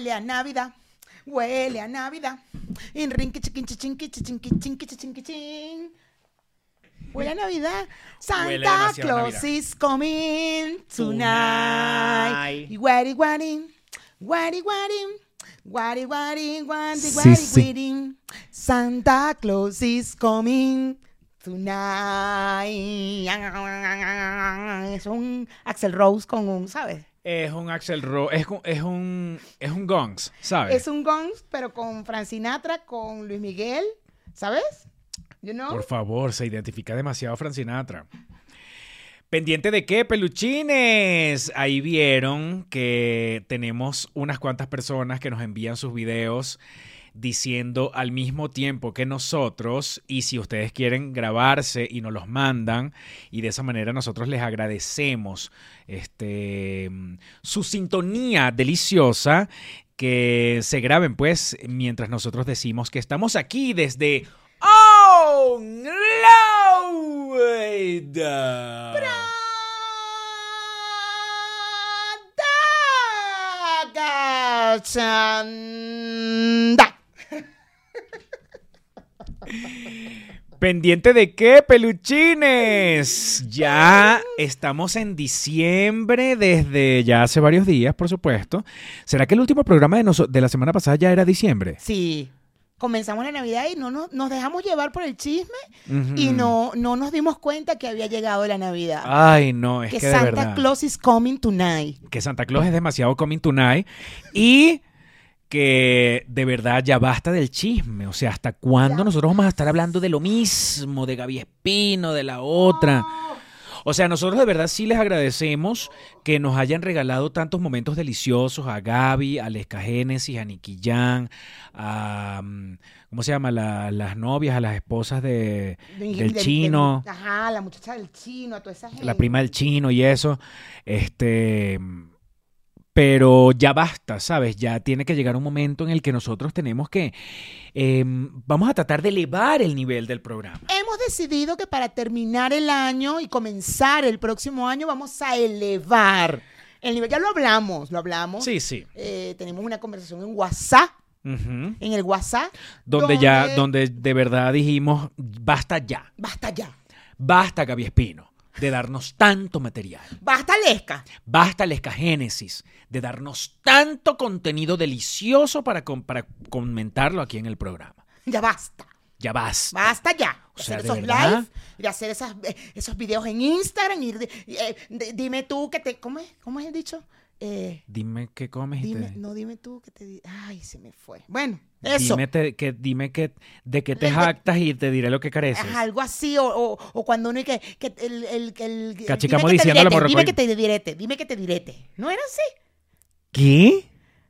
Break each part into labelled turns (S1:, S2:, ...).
S1: Huele a Navidad, huele a Navidad. In rinqui chiquin chichin chichin chichin. Huele a Navidad. Santa Claus
S2: Navidad.
S1: is coming
S2: Tonight.
S1: wari, wari wari, wari wari, wari
S2: Sí,
S1: wari
S2: sí.
S1: wari. Santa Claus is coming tonight. Es un Axel Rose con un, ¿sabes?
S2: Es un Axel Rose, es, un- es un es un Gongs, ¿sabes?
S1: Es un Gongs, pero con Frank Sinatra, con Luis Miguel, ¿sabes? You know?
S2: Por favor, se identifica demasiado Frank Sinatra. ¿Pendiente de qué, peluchines? Ahí vieron que tenemos unas cuantas personas que nos envían sus videos diciendo al mismo tiempo que nosotros y si ustedes quieren grabarse y nos los mandan y de esa manera nosotros les agradecemos este su sintonía deliciosa que se graben pues mientras nosotros decimos que estamos aquí desde Oh. ¿Pendiente de qué, peluchines? Ya estamos en diciembre desde ya hace varios días, por supuesto. ¿Será que el último programa de, de la semana pasada ya era diciembre?
S1: Sí. Comenzamos la Navidad y no nos, nos dejamos llevar por el chisme y no, no nos dimos cuenta que había llegado la Navidad.
S2: Ay, no, es
S1: que
S2: que, de
S1: Santa
S2: verdad.
S1: Claus is coming tonight.
S2: que Santa Claus es demasiado coming tonight y que de verdad ya basta del chisme. O sea, ¿hasta cuándo nosotros vamos a estar hablando de lo mismo, de Gaby Espino, de la otra? O sea, nosotros de verdad sí les agradecemos que nos hayan regalado tantos momentos deliciosos a Gaby, a Lesca Génesis, a Jan, a. mm, ¿Cómo se llama? La- las novias, a las esposas de,
S1: De-
S2: del
S1: de-
S2: chino,
S1: de- ajá, la muchacha del chino, a toda esa gente.
S2: la prima del chino y eso. Este. Pero ya basta, ¿sabes? Ya tiene que llegar un momento en el que nosotros tenemos que. eh, vamos a tratar de elevar el nivel del programa.
S1: Hemos decidido que para terminar el año y comenzar el próximo año vamos a elevar el nivel. Ya lo hablamos, lo hablamos.
S2: Sí, sí.
S1: Eh, tenemos una conversación en WhatsApp, en el WhatsApp.
S2: donde ya, donde de verdad dijimos, basta ya,
S1: Basta ya.
S2: basta Gaby Espino de darnos tanto material,
S1: Basta Lesca.
S2: basta Lesca Génesis de darnos tanto contenido delicioso para, com- para comentarlo aquí en el programa.
S1: Ya basta.
S2: Ya basta.
S1: Basta ya.
S2: O sea,
S1: hacer
S2: ¿de
S1: esos live, de hacer esas, eh, esos videos en Instagram. Y, y, eh, dime tú que te. ¿Cómo es? ¿Cómo es el dicho? Eh,
S2: Dime qué comes y te-
S1: no, dime tú que te. Ay, se me fue. Bueno, eso.
S2: Dime, te- que, dime que, de qué te
S1: Le-
S2: jactas y te diré lo que careces.
S1: Algo así, o, o, o cuando uno y que, que el, el, el
S2: Cachicamo
S1: dime que te direte, dime que te direte, dime que te direte. ¿No era así?
S2: ¿Qué?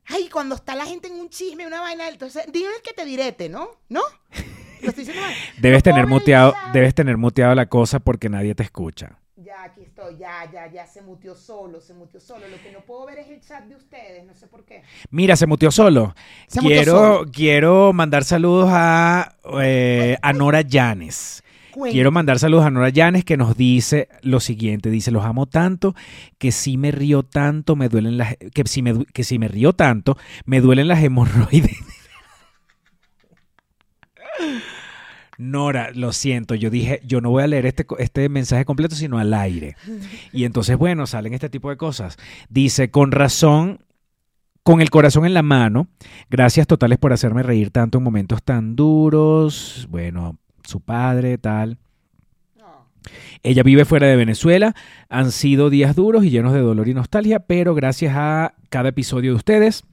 S1: Ay, cuando está la gente en un chisme, una vaina, entonces dime que te direte, ¿no? ¿No? Lo estoy diciendo mal.
S2: Debes
S1: No
S2: tener muteado, debes tener muteado la cosa porque nadie te escucha.
S1: Ya, aquí ya, ya, ya se mutió solo, se mutió solo. Lo que no puedo ver es el chat de ustedes, no sé por qué.
S2: Mira, se muteó solo.
S1: Se
S2: quiero,
S1: solo.
S2: quiero mandar saludos a, eh, a Nora Llanes.
S1: Cuenta.
S2: Quiero mandar saludos a Nora Llanes que nos dice lo siguiente, dice, los amo tanto que si me río tanto, me duelen las, que si me, que si me río tanto, me duelen las hemorroides. Nora, lo siento, yo dije, yo no voy a leer este, este mensaje completo, sino al aire. Y entonces, bueno, salen este tipo de cosas. Dice, con razón, con el corazón en la mano, gracias totales por hacerme reír tanto en momentos tan duros. Bueno, su padre, tal. Ella vive fuera de Venezuela. Han sido días duros y llenos de dolor y nostalgia, pero gracias a cada episodio de ustedes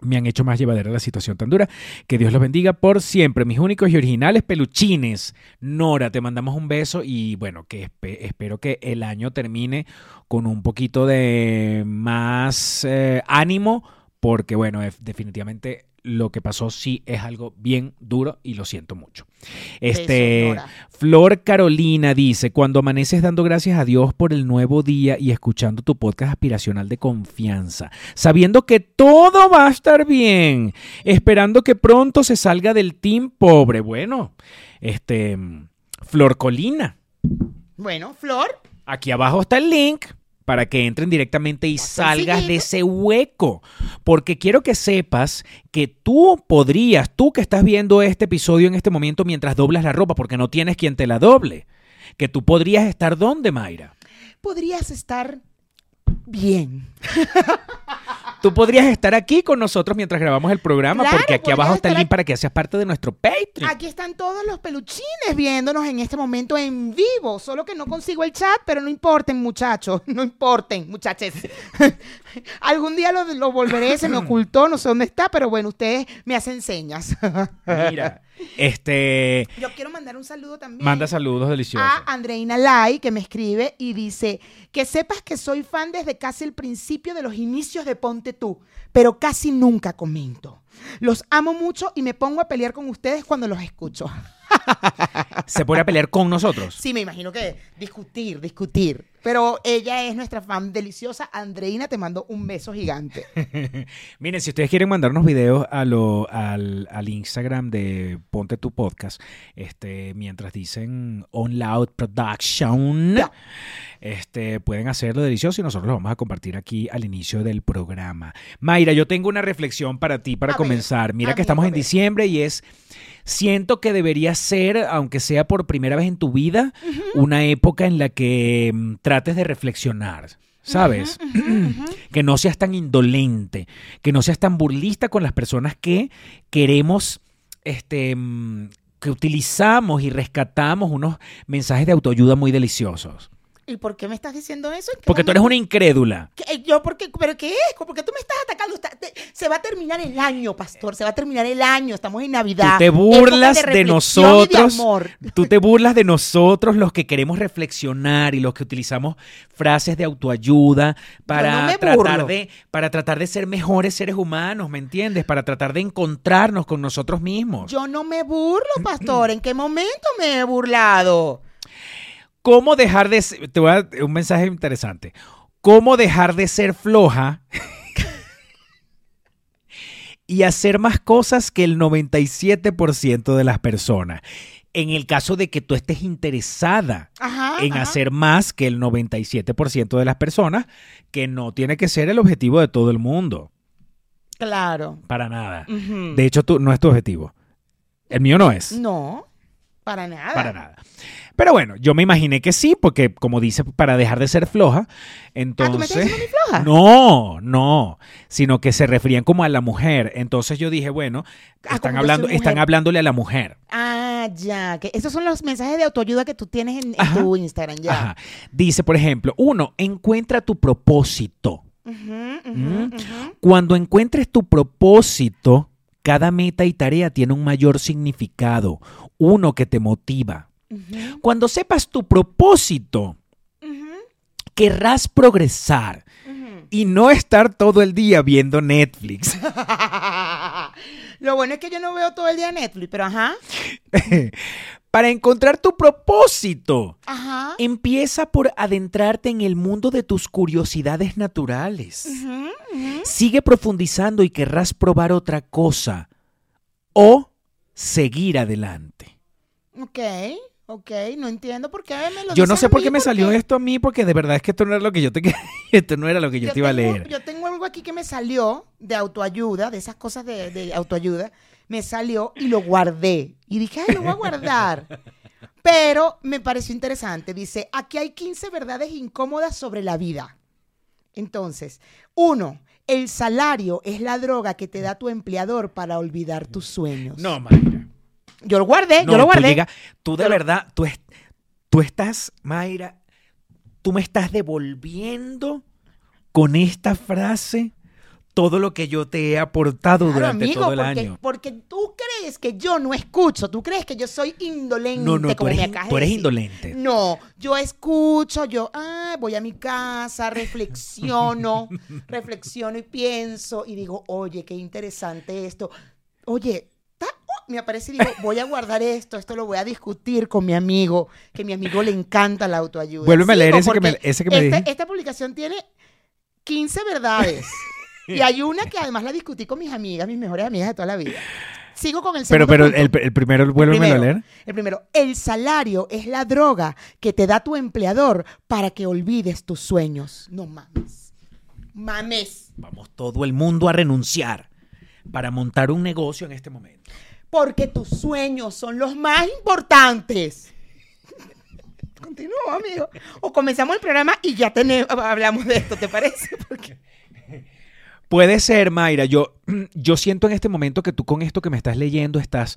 S2: me han hecho más llevadera la situación tan dura. Que Dios los bendiga por siempre. Mis únicos y originales peluchines. Nora, te mandamos un beso y bueno, que espe- espero que el año termine con un poquito de más eh, ánimo, porque bueno, definitivamente lo que pasó sí es algo bien duro y lo siento mucho. Este. Flor Carolina dice, cuando amaneces dando gracias a Dios por el nuevo día y escuchando tu podcast aspiracional de confianza, sabiendo que todo va a estar bien, esperando que pronto se salga del team pobre. Bueno, este, Flor Colina.
S1: Bueno, Flor,
S2: Aquí abajo está el link para que entren directamente y salgas de ese hueco. Porque quiero que sepas que tú podrías, tú que estás viendo este episodio en este momento mientras doblas la ropa, porque no tienes quien te la doble, que tú podrías estar donde, Mayra.
S1: Podrías estar bien.
S2: Tú podrías estar aquí con nosotros mientras grabamos el programa,
S1: Claro,
S2: porque aquí abajo está el link para que seas parte de nuestro Patreon.
S1: Aquí están todos los peluchines viéndonos en este momento en vivo. Solo que no consigo el chat, pero no importen, muchachos. No importen, muchachos. Algún día lo, lo volveré, se me ocultó, no sé dónde está, pero bueno, ustedes me hacen señas.
S2: Mira, este,
S1: Yo quiero mandar un saludo también.
S2: manda saludos deliciosos.
S1: a Andreina Lai, que me escribe y dice que sepas que soy fan desde casi el principio de los inicios de Ponte Tú, pero casi nunca comento. Los amo mucho y me pongo a pelear con ustedes cuando los escucho.
S2: Se pone a pelear con nosotros.
S1: Sí, me imagino que discutir, discutir. Pero ella es nuestra fan deliciosa. Andreina, te mando un beso gigante.
S2: Miren, si ustedes quieren mandarnos videos a lo- al, al Instagram de Ponte tu Podcast, este, mientras dicen On Loud Production, este, pueden hacerlo delicioso y nosotros lo vamos a compartir aquí al inicio del programa. Mayra, yo tengo una reflexión para ti para
S1: A
S2: comenzar. Mira que estamos en diciembre y es, siento que debería ser, aunque sea por primera vez en tu vida, una época en la que mm, trates de reflexionar. ¿Sabes? que no seas tan indolente, que no seas tan burlista con las personas que queremos, este, mm, que utilizamos y rescatamos unos mensajes de autoayuda muy deliciosos.
S1: ¿Y por qué me estás diciendo eso? ¿En qué
S2: Porque tú eres una incrédula.
S1: ¿Qué? ¿Yo por qué? ¿Pero qué es? ¿Por qué tú me estás atacando? Está- te- se va a terminar el año, pastor. Se va a terminar el año. Estamos en Navidad.
S2: Tú te burlas de, nosotros. Tú te burlas de nosotros los que queremos reflexionar y los que utilizamos frases de autoayuda para
S1: no
S2: tratar de para tratar de ser mejores seres humanos, ¿me entiendes? Para tratar de encontrarnos con nosotros mismos.
S1: Yo no me burlo, pastor. ¿En qué momento me he burlado?
S2: ¿Cómo dejar de ser, te voy a un mensaje interesante. ¿Cómo dejar de ser floja y hacer más cosas que el 97% de las personas? En el caso de que tú estés interesada
S1: Ajá.
S2: en
S1: ajá.
S2: hacer más que el 97% de las personas, que no tiene que ser el objetivo de todo el mundo,
S1: Claro.
S2: para nada. De hecho, tú, no es tu objetivo. El mío no es.
S1: No, para nada.
S2: Para nada. Pero bueno, yo me imaginé que sí, porque como dice, para dejar de ser floja,
S1: Ah, ¿tú me
S2: entonces...
S1: estás diciendo mi floja?
S2: No, no, sino que se referían como a la mujer. Entonces yo dije, bueno,
S1: Ah,
S2: están, hablando, están hablándole a la mujer.
S1: Ah, ya. Que esos son los mensajes de autoayuda que tú tienes en, tu Instagram, ya.
S2: Ajá. Dice, por ejemplo, uno, encuentra tu propósito. Mm. Cuando encuentres tu propósito, cada meta y tarea tiene un mayor significado, uno que te motiva. Cuando sepas tu propósito, querrás progresar y no estar todo el día viendo Netflix.
S1: Lo bueno es que yo no veo todo el día Netflix, pero ajá.
S2: Para encontrar tu propósito,
S1: Ajá.
S2: empieza por adentrarte en el mundo de tus curiosidades naturales. Sigue profundizando y querrás probar otra cosa o seguir adelante.
S1: Ok, ok. No entiendo por qué me lo
S2: Yo no sé por qué me salió esto a mí, porque de verdad es que esto no era lo que yo te esto no era lo que yo, te iba a leer.
S1: Yo tengo algo aquí que me salió de autoayuda, de esas cosas de, de autoayuda. Me salió y lo guardé. Y dije, ay, lo voy a guardar. Pero me pareció interesante. Dice, aquí hay 15 verdades incómodas sobre la vida. Entonces, uno, el salario es la droga que te da tu empleador para olvidar tus sueños.
S2: No, Mayra.
S1: Yo lo guardé,
S2: No,
S1: yo lo
S2: tú
S1: guardé.
S2: llega- tú de verdad, tú, es- tú estás, Mayra, tú me estás devolviendo con esta frase todo lo que yo te he aportado
S1: Claro,
S2: durante
S1: amigo,
S2: todo el
S1: porque,
S2: año.
S1: porque tú crees que yo no escucho, tú crees que yo soy indolente,
S2: No, no, tú
S1: como
S2: eres,
S1: me
S2: in-
S1: acabas
S2: tú eres indolente.
S1: No, yo escucho, yo ah, voy a mi casa, reflexiono, reflexiono y pienso y digo, oye, qué interesante esto. Oye, oh, me aparece y digo, voy a guardar esto, esto lo voy a discutir con mi amigo, que a mi amigo le encanta la autoayuda.
S2: Vuélveme a leer ese que me- ese que me dijiste.
S1: Esta publicación tiene 15 verdades. Y hay una que además la discutí con mis amigas, mis mejores amigas de toda la vida. sigo con el
S2: Pero,
S1: segundo
S2: pero
S1: punto.
S2: el, el primero, vuélvemelo a leer.
S1: El primero, el salario es la droga que te da tu empleador para que olvides tus sueños. No mames. Mames.
S2: Vamos todo el mundo a renunciar para montar un negocio en este momento.
S1: Porque tus sueños son los más importantes. Continúa, amigo. O comenzamos el programa y ya tenemos, hablamos de esto, ¿te parece? Porque
S2: Puede ser, Mayra. Yo, yo siento en este momento que tú con esto que me estás leyendo estás,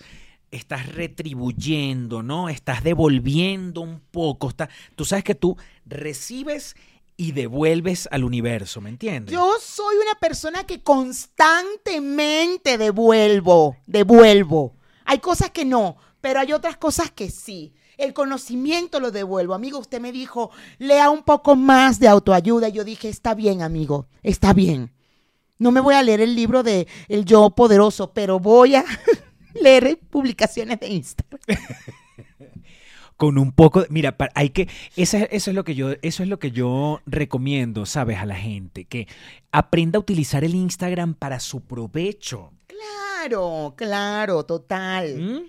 S2: estás retribuyendo, ¿no? Estás devolviendo un poco. está- tú sabes que tú recibes y devuelves al universo, ¿me entiendes?
S1: yo soy una persona que constantemente devuelvo, devuelvo. Hay cosas que no, pero hay otras cosas que sí. El conocimiento lo devuelvo. Amigo, usted me dijo, lea un poco más de autoayuda. Yo dije, está bien, amigo, está bien. No me voy a leer el libro de El Yo Poderoso, pero voy a leer publicaciones de Instagram.
S2: con un poco, de- mira, hay que, eso es, eso es lo que yo, eso es lo que yo recomiendo, sabes, a la gente, que aprenda a utilizar el Instagram para su provecho.
S1: Claro, claro, total.
S2: ¿Mm?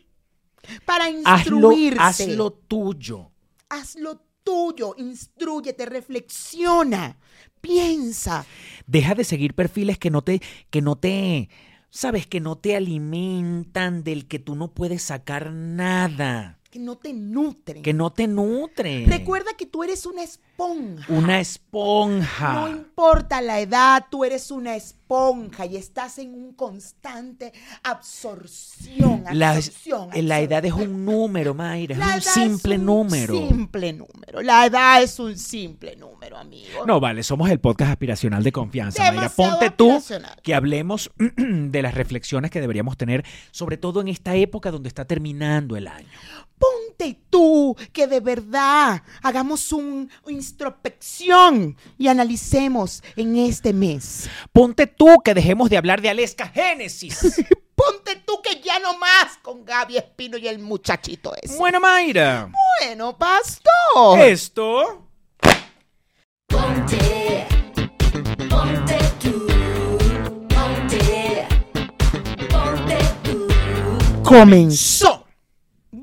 S1: Para
S2: Hazlo,
S1: instruirse.
S2: hazlo tuyo.
S1: Haz lo tuyo, instruyete, reflexiona, piensa.
S2: Deja de seguir perfiles que no te, que no te, sabes, que no te alimentan, del que tú no puedes sacar nada,
S1: que no te nutren.
S2: que no te nutren.
S1: Recuerda que tú eres una esponja.
S2: Una esponja.
S1: No importa la edad, tú eres una esponja y estás en un constante absorción.
S2: la,
S1: absorción,
S2: la edad es un número, Mayra,
S1: La
S2: es
S1: edad
S2: un simple
S1: un
S2: número.
S1: Simple número. La edad es un simple número, amigo.
S2: No, vale, somos el podcast aspiracional de confianza, Mayra.
S1: Demasiado
S2: Ponte tú que hablemos de las reflexiones que deberíamos tener, sobre todo en esta época donde está terminando el año.
S1: Ponte tú que de verdad hagamos un- una introspección y analicemos en este mes.
S2: Ponte tú que dejemos de hablar de Aleska Génesis.
S1: Ponte tú que ya no más con Gaby Espino y el muchachito ese.
S2: bueno, Mayra,
S1: Bueno, pastor.
S2: esto...
S3: Ponte, ponte tú, ponte, ponte tú.
S1: Comenzó.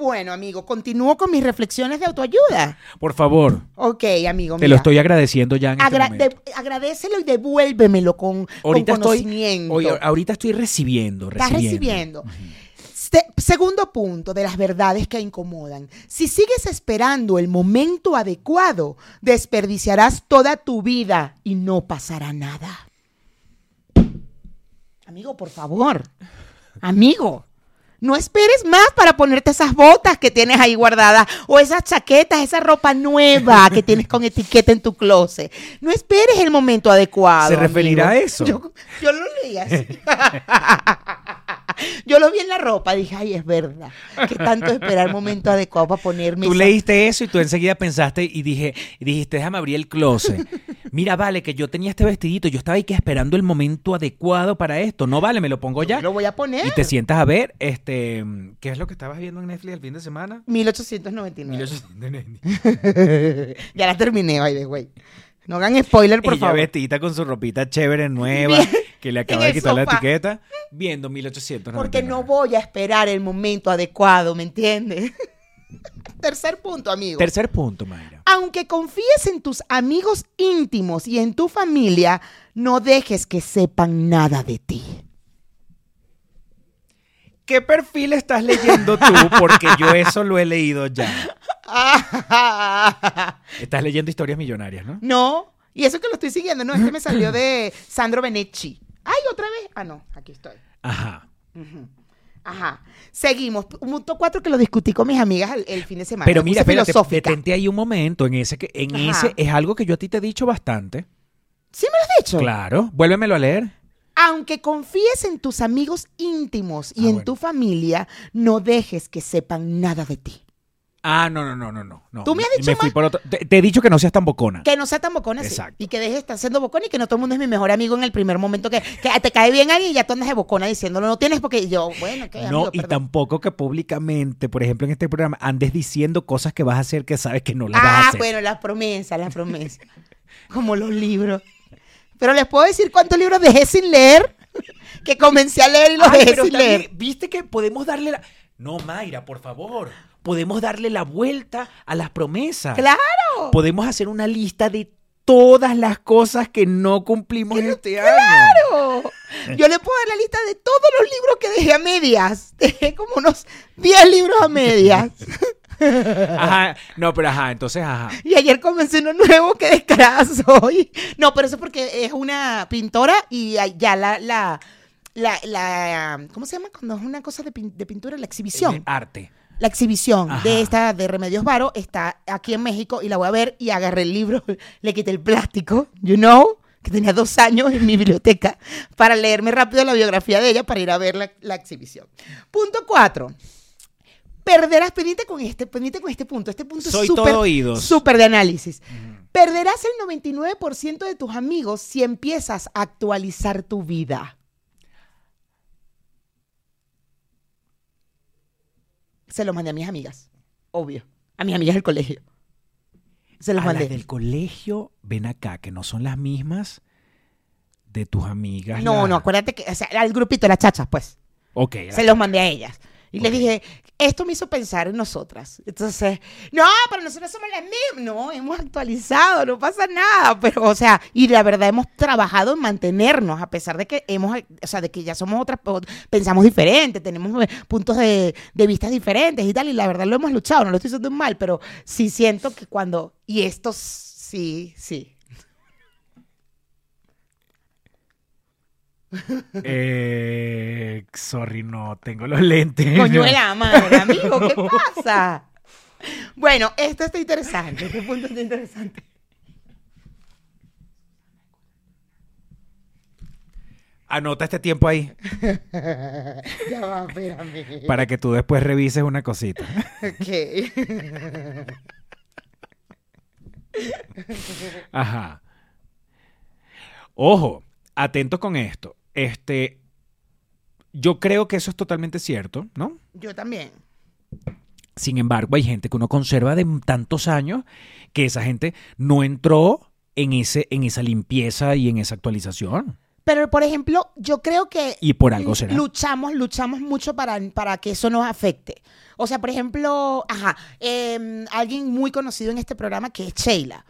S1: Bueno, amigo, continúo con mis reflexiones de autoayuda.
S2: Por favor,
S1: Ok, amigo.
S2: te
S1: mira.
S2: lo estoy agradeciendo ya en este
S1: Agra- de- agradecelo y devuélvemelo con, con
S2: Ahorita estoy,
S1: conocimiento.
S2: oye, ahorita estoy recibiendo,
S1: Estás
S2: recibiendo.
S1: recibiendo. Se- segundo punto de las verdades que incomodan. Si sigues esperando el momento adecuado, desperdiciarás toda tu vida y no pasará nada. Amigo, por favor. Amigo. No esperes más para ponerte esas botas que tienes ahí guardadas o esas chaquetas, esa ropa nueva que tienes con etiqueta en tu closet. No esperes el momento adecuado.
S2: ¿Se referirá
S1: amigo.
S2: a eso?
S1: Yo, yo lo leí así. yo lo vi en la ropa, dije, ay, es verdad. Que tanto esperar el momento adecuado para ponerme.
S2: Tú
S1: esa-
S2: leíste eso y tú enseguida pensaste y dije, y dijiste, déjame abrir el closet. Mira, vale, que yo tenía este vestidito, yo estaba ahí que esperando el momento adecuado para esto. No vale, me lo pongo ya.
S1: Lo voy a poner.
S2: Y te sientas a ver, este, ¿qué es lo que estabas viendo en Netflix el fin de semana?
S1: 1899.
S2: 1899.
S1: ya la terminé, by the way. No hagan spoiler, por
S2: Ella
S1: favor.
S2: vestidita con su ropita chévere, nueva,
S1: Bien,
S2: que le acaba de quitar la etiqueta, viendo 1899.
S1: Porque no voy a esperar el momento adecuado, ¿me entiendes? Tercer punto, amigo.
S2: Tercer punto, Mayra.
S1: Aunque confíes en tus amigos íntimos y en tu familia, no dejes que sepan nada de ti.
S2: ¿Qué perfil estás leyendo tú? Porque yo eso lo he leído ya. Estás leyendo historias millonarias, ¿no?
S1: no, y eso que lo estoy siguiendo, no, este me salió de Sandro Benetti. Ay, otra vez. Ah, no, aquí estoy.
S2: Ajá.
S1: Ajá. Seguimos. Punto cuatro que lo discutí con mis amigas el, el fin de semana.
S2: Pero mira, espérate, detente ahí un momento. En ese, que, en
S1: Ajá.
S2: ese es algo que yo a ti te he dicho bastante.
S1: ¿Sí me lo has dicho?
S2: Claro. Vuélvemelo a leer.
S1: Aunque confíes en tus amigos íntimos y
S2: Ah,
S1: en
S2: bueno.
S1: tu familia, no dejes que sepan nada de ti.
S2: Ah, no, no, no, no, no. no.
S1: Tú me has dicho
S2: fui
S1: más-
S2: por otro. Te, te he dicho que no seas tan bocona.
S1: Que no sea tan bocona.
S2: Exacto.
S1: Y que dejes de estar siendo bocona y que no todo el mundo es mi mejor amigo en el primer momento que, que te cae bien alguien y ya tú andas de bocona diciéndolo. No tienes porque yo, bueno, que
S2: No, y tampoco que públicamente, por ejemplo, en este programa, andes diciendo cosas que vas a hacer que sabes que no las vas a
S1: Ah,
S2: hacer.
S1: bueno, las promesas, las promesas. Como los libros. Pero les puedo decir cuántos libros dejé sin leer que comencé a leer y lo
S2: Ay,
S1: dejé
S2: pero
S1: sin
S2: también,
S1: leer.
S2: ¿Viste que podemos darle la... No, Mayra, por favor. Podemos darle la vuelta a las promesas.
S1: ¡Claro!
S2: Podemos hacer una lista de todas las cosas que no cumplimos este año.
S1: ¡Claro! Yo le puedo dar la lista de todos los libros que dejé a medias. Dejé como unos 10 libros a medias.
S2: Ajá, no, pero ajá, entonces, ajá.
S1: Y ayer comencé uno nuevo, qué descarada soy. No, pero eso es porque es una pintora y ya la, la, la, la- ¿cómo se llama? Cuando es una cosa de, pin- de pintura, la exhibición.
S2: Arte.
S1: La exhibición
S2: Ajá.
S1: de esta de Remedios Varo está aquí en México y la voy a ver y agarré el libro, le quité el plástico, you know, que tenía dos años en mi biblioteca, para leerme rápido la biografía de ella para ir a ver la, la exhibición. Punto cuatro. Perderás, pendiente con este, pendiente con este punto. Este punto
S2: Soy
S1: es súper,
S2: todo oídos.
S1: súper de análisis. Perderás el 99% de tus amigos si empiezas a actualizar tu vida. Se lo mandé a mis amigas, obvio. A mis amigas del colegio. Se los
S2: A
S1: mandé.
S2: las del colegio, ven acá, que no son las mismas de tus amigas.
S1: No, no, acuérdate que, o sea, al grupito, las chachas, pues.
S2: Ok.
S1: Se los mandé a ellas. Y les dije, esto me hizo pensar en nosotras. Entonces, no, pero nosotros somos las mismas. No, hemos actualizado, no pasa nada. Pero, o sea, y la verdad hemos trabajado en mantenernos, a pesar de que hemos, o sea, de que ya somos otras, pensamos diferente, tenemos eh, puntos de, de vista diferentes y tal. Y la verdad lo hemos luchado, no lo estoy diciendo mal, pero sí siento que cuando, y esto sí, sí.
S2: Eh, sorry, no, tengo los lentes.
S1: Coño de la madre, amigo, ¿qué pasa? Bueno, esto está interesante, este punto está interesante.
S2: Anota este tiempo ahí
S1: ya va, espérame.
S2: para que tú después revises una cosita.
S1: Ok.
S2: Ajá. Ojo, atentos con esto. Este, yo creo que eso es totalmente cierto, ¿no?
S1: Yo también.
S2: Sin embargo, hay gente que uno conserva de tantos años que esa gente no entró en, ese, en esa limpieza y en esa actualización.
S1: Pero, por ejemplo, yo creo que
S2: Y por algo será.
S1: luchamos, luchamos mucho para, para que eso nos afecte. O sea, por ejemplo, ajá, em, alguien muy conocido en este programa que es Sheila.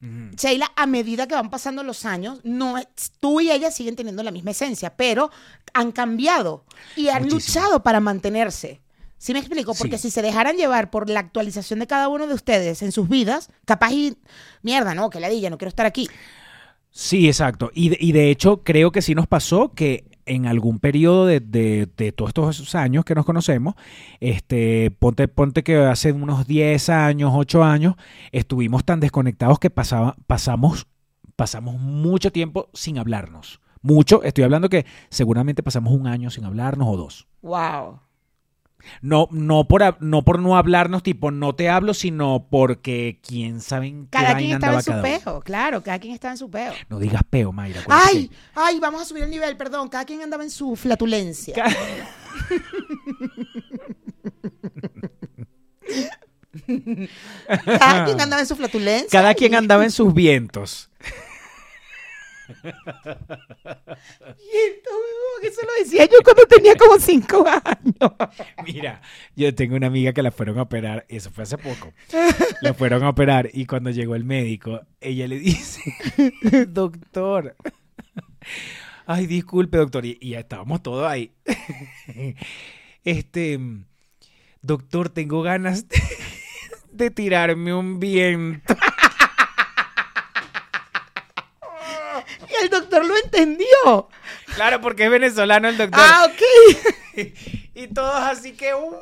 S1: Sheila, a medida que van pasando los años, no tú y ella siguen teniendo la misma esencia, pero han cambiado y han
S2: Muchísimo.
S1: luchado para mantenerse. ¿Sí me explico? Porque
S2: Sí.
S1: si se dejaran llevar por la actualización de cada uno de ustedes en sus vidas, capaz y, mierda, no, que ladilla, no quiero estar aquí.
S2: Sí, exacto. Y de, y de hecho, creo que sí nos pasó que en algún periodo de, de- de todos estos años que nos conocemos, este, ponte, ponte que hace unos 10 años, 8 años, estuvimos tan desconectados que pasaba, pasamos, pasamos mucho tiempo sin hablarnos. Mucho, estoy hablando que seguramente pasamos un año sin hablarnos o dos.
S1: Wow.
S2: No, no por, no por no hablarnos, tipo, no te hablo, sino porque quién sabe en qué
S1: Cada quien estaba en su peo, claro, cada quien estaba en su peo.
S2: No digas peo, Mayra. acuérdate
S1: Ay,
S2: que-
S1: ay, vamos a subir el nivel, perdón, cada quien andaba en su flatulencia.
S2: Ca-
S1: Cada quien andaba en su flatulencia.
S2: Cada quien andaba en sus vientos.
S1: Huevón, eso lo decía yo cuando tenía como cinco años.
S2: Mira, yo tengo una amiga que la fueron a operar, eso fue hace poco. La fueron a operar y cuando llegó el médico, ella le dice, doctor, ay, disculpe, doctor, y, ya estábamos todos ahí. Este, doctor, tengo ganas de tirarme un viento.
S1: Y el doctor lo entendió.
S2: Claro, porque es venezolano el doctor.
S1: Ah, ok.
S2: Y todos así que ¡guau!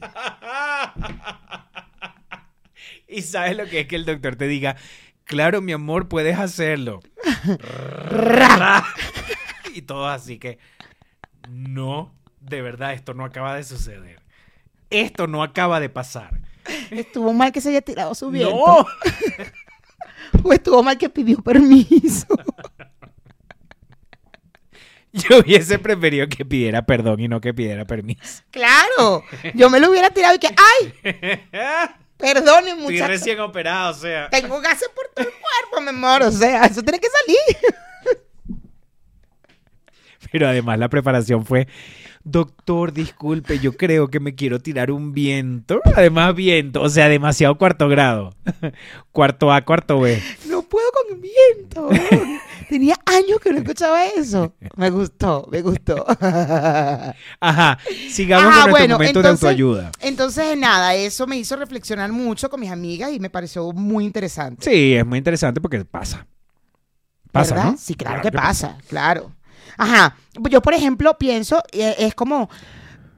S2: Y sabes lo que es que el doctor te diga, claro, mi amor, puedes hacerlo. y todos así que, no, de verdad, esto no acaba de suceder. Esto no acaba de pasar.
S1: Estuvo mal que se haya tirado su viento.
S2: No.
S1: O estuvo mal que pidió permiso.
S2: Yo hubiese preferido que pidiera perdón y no que pidiera permiso.
S1: Claro. Yo me lo hubiera tirado y que, ¡ay! Perdone,
S2: Estoy
S1: muchacho.
S2: recién operado, o sea.
S1: Tengo gases por todo el cuerpo, mi amor. O sea, eso tiene que salir.
S2: Pero además la preparación fue, doctor, disculpe, yo creo que me quiero tirar un viento. Además viento, o sea, demasiado cuarto grado. Cuarto A, cuarto B.
S1: No puedo con viento. Tenía años que no escuchaba eso. Me gustó, me gustó.
S2: Ajá, sigamos
S1: Ajá,
S2: con nuestro
S1: bueno,
S2: momento
S1: entonces-
S2: de autoayuda.
S1: Entonces, nada, eso me hizo reflexionar mucho con mis amigas y me pareció muy interesante.
S2: Sí, es muy interesante porque pasa. Pasa,
S1: ¿Verdad?
S2: ¿no?
S1: Sí, claro, que pasa, claro. Ajá. Yo, por ejemplo, pienso, eh, es como,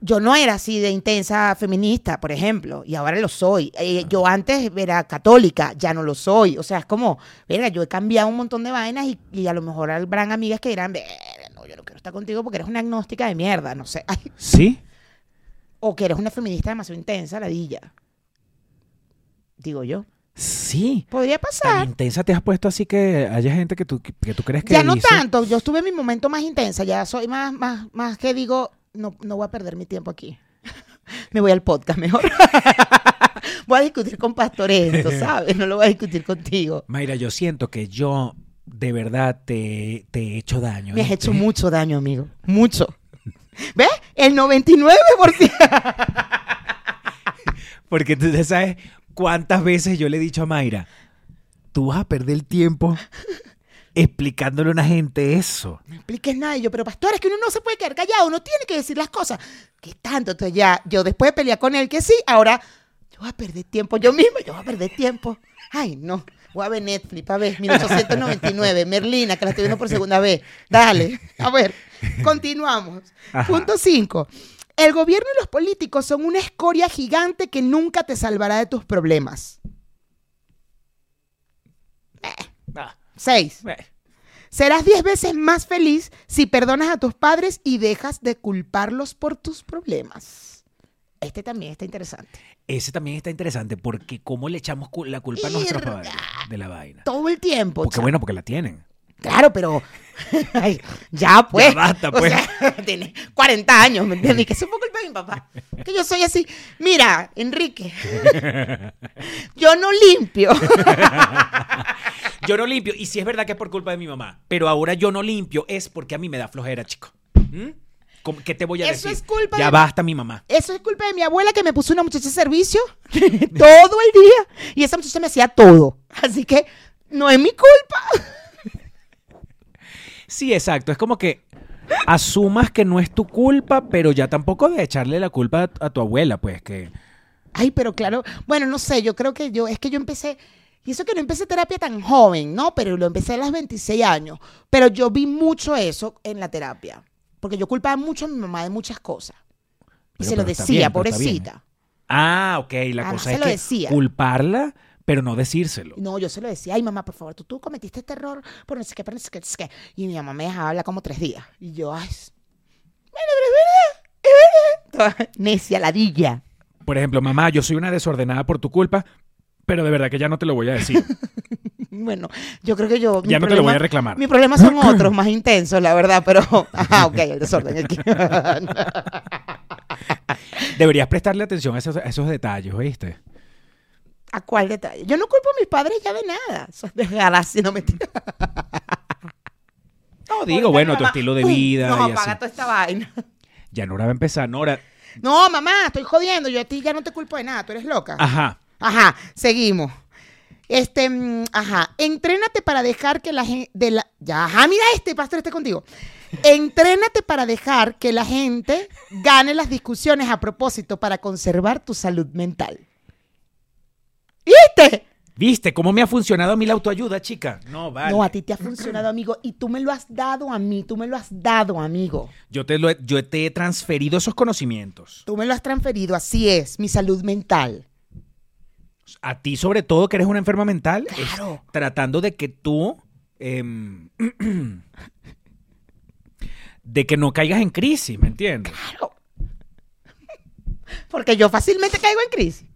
S1: yo no era así de intensa feminista, por ejemplo, y ahora lo soy. Eh, yo antes era católica, ya no lo soy. O sea, es como, verga, yo he cambiado un montón de vainas y, y a lo mejor habrán amigas que dirán, no, yo no quiero estar contigo porque eres una agnóstica de mierda, no sé. Ay,
S2: Sí.
S1: o que eres una feminista demasiado intensa, ladilla. Digo yo.
S2: Sí.
S1: Podría
S2: Tan
S1: pasar.
S2: intensa te has puesto así que haya gente que tú, que tú crees que
S1: Ya no
S2: dice-
S1: tanto, yo estuve en mi momento más intensa, ya soy más, más, más que digo, no, no voy a perder mi tiempo aquí. Me voy al podcast mejor. voy a discutir con Pastor esto, ¿sabes? No lo voy a discutir contigo.
S2: Mayra, yo siento que yo de verdad te, te he hecho daño.
S1: Me has hecho mucho daño, amigo. Mucho. ¿Ves? El 99%.
S2: Porque tú ya sabes cuántas veces yo le he dicho a Mayra, tú vas a perder el tiempo explicándole a una gente eso.
S1: No expliques nada. Y yo, pero pastor, es que uno no se puede quedar callado, uno tiene que decir las cosas. ¿Qué tanto? Entonces ya, yo después de pelear con él que sí, ahora yo voy a perder tiempo yo misma, yo voy a perder tiempo. Ay, no. Voy a ver Netflix, a ver, 1899, Merlina, que la estoy viendo por segunda vez. Dale, a ver, continuamos.
S2: Ajá.
S1: Punto 5. El gobierno y los políticos son una escoria gigante que nunca te salvará de tus problemas.
S2: Ah,
S1: 6.
S2: eh.
S1: Serás 10 veces más feliz si perdonas a tus padres y dejas de culparlos por tus problemas. Este también está interesante.
S2: Ese también está interesante porque cómo le echamos la culpa a nuestros padres de la vaina.
S1: Todo el tiempo.
S2: Porque bueno, porque la tienen.
S1: Claro, pero. Ay, ya, pues.
S2: Ya basta,
S1: O
S2: pues.
S1: sea, tiene 40 años, ¿me entiendes? Que eso fue culpa de mi papá. Que yo soy así. Mira, Enrique. yo no limpio.
S2: Yo no limpio, y si es verdad que es por culpa de mi mamá, pero ahora yo no limpio es porque a mí me da flojera, chico. ¿Mm? ¿Cómo- ¿Qué te voy a
S1: Eso
S2: decir?
S1: es culpa
S2: ya
S1: de-
S2: basta mi mamá.
S1: Eso es culpa de mi abuela que me puso una muchacha de servicio todo el día. Y esa muchacha me hacía todo. Así que no es mi culpa.
S2: Sí, exacto. Es como que asumas que no es tu culpa, pero ya tampoco de echarle la culpa a, a tu abuela, pues que...
S1: Ay, pero claro, bueno, no sé, yo creo que yo, es que yo empecé, y eso que no empecé terapia tan joven, ¿no? Pero lo empecé a los 26 años. Pero yo vi mucho eso en la terapia. Porque yo culpaba mucho a mi mamá de muchas cosas. Y
S2: Pero-
S1: se lo
S2: pero
S1: decía,
S2: bien, bien,
S1: pobrecita.
S2: Ah, ok. La
S1: Ah, no,
S2: cosa
S1: se
S2: es
S1: lo
S2: que
S1: decía.
S2: culparla, pero no decírselo.
S1: No, yo se lo decía, ay mamá, por favor, tú, tú cometiste este error por no sé qué, por no sé qué, no sé qué. Y mi mamá me dejaba hablar como tres días. Y yo, ay, bueno, pero es verdad, es verdad. Toda necia, ladilla.
S2: Por ejemplo, mamá, yo soy una desordenada por tu culpa, pero de verdad que ya no te lo voy a decir.
S1: Bueno, yo creo que yo...
S2: ya no te lo voy a reclamar.
S1: Mis problemas son otros, más intensos, la verdad, pero... Ajá, ok, el desorden.
S2: Deberías prestarle atención a esos, a esos detalles, ¿oíste?
S1: ¿A cuál detalle? Yo no culpo a mis padres ya de nada. Eso es desgracia, no mentira.
S2: No, digo, bueno, tu estilo de vida
S1: No,
S2: y así.
S1: apaga toda esta vaina.
S2: Ya Nora va a empezar. Nora,
S1: No, mamá, estoy jodiendo. Yo a ti ya no te culpo de nada. Tú eres loca.
S2: ajá.
S1: Ajá, seguimos. Este, mm, ajá, entrénate para dejar que la gente, de la, ya, ajá, mira este, pastor, este contigo. Entrénate para dejar que la gente gane las discusiones a propósito para conservar tu salud mental. ¿Viste?
S2: ¿Viste cómo me ha funcionado a mí la autoayuda, chica? No, vale.
S1: No, a ti te ha funcionado, amigo, y tú me lo has dado a mí, tú me lo has dado, amigo.
S2: Yo te, lo he- yo te he transferido esos conocimientos.
S1: Tú me lo has transferido, así es, mi salud mental.
S2: A ti, sobre todo, que eres una enferma mental, es
S1: Claro.
S2: tratando de que tú. em, de que no caigas en crisis, ¿me entiendes?
S1: Claro. Porque yo fácilmente caigo en crisis.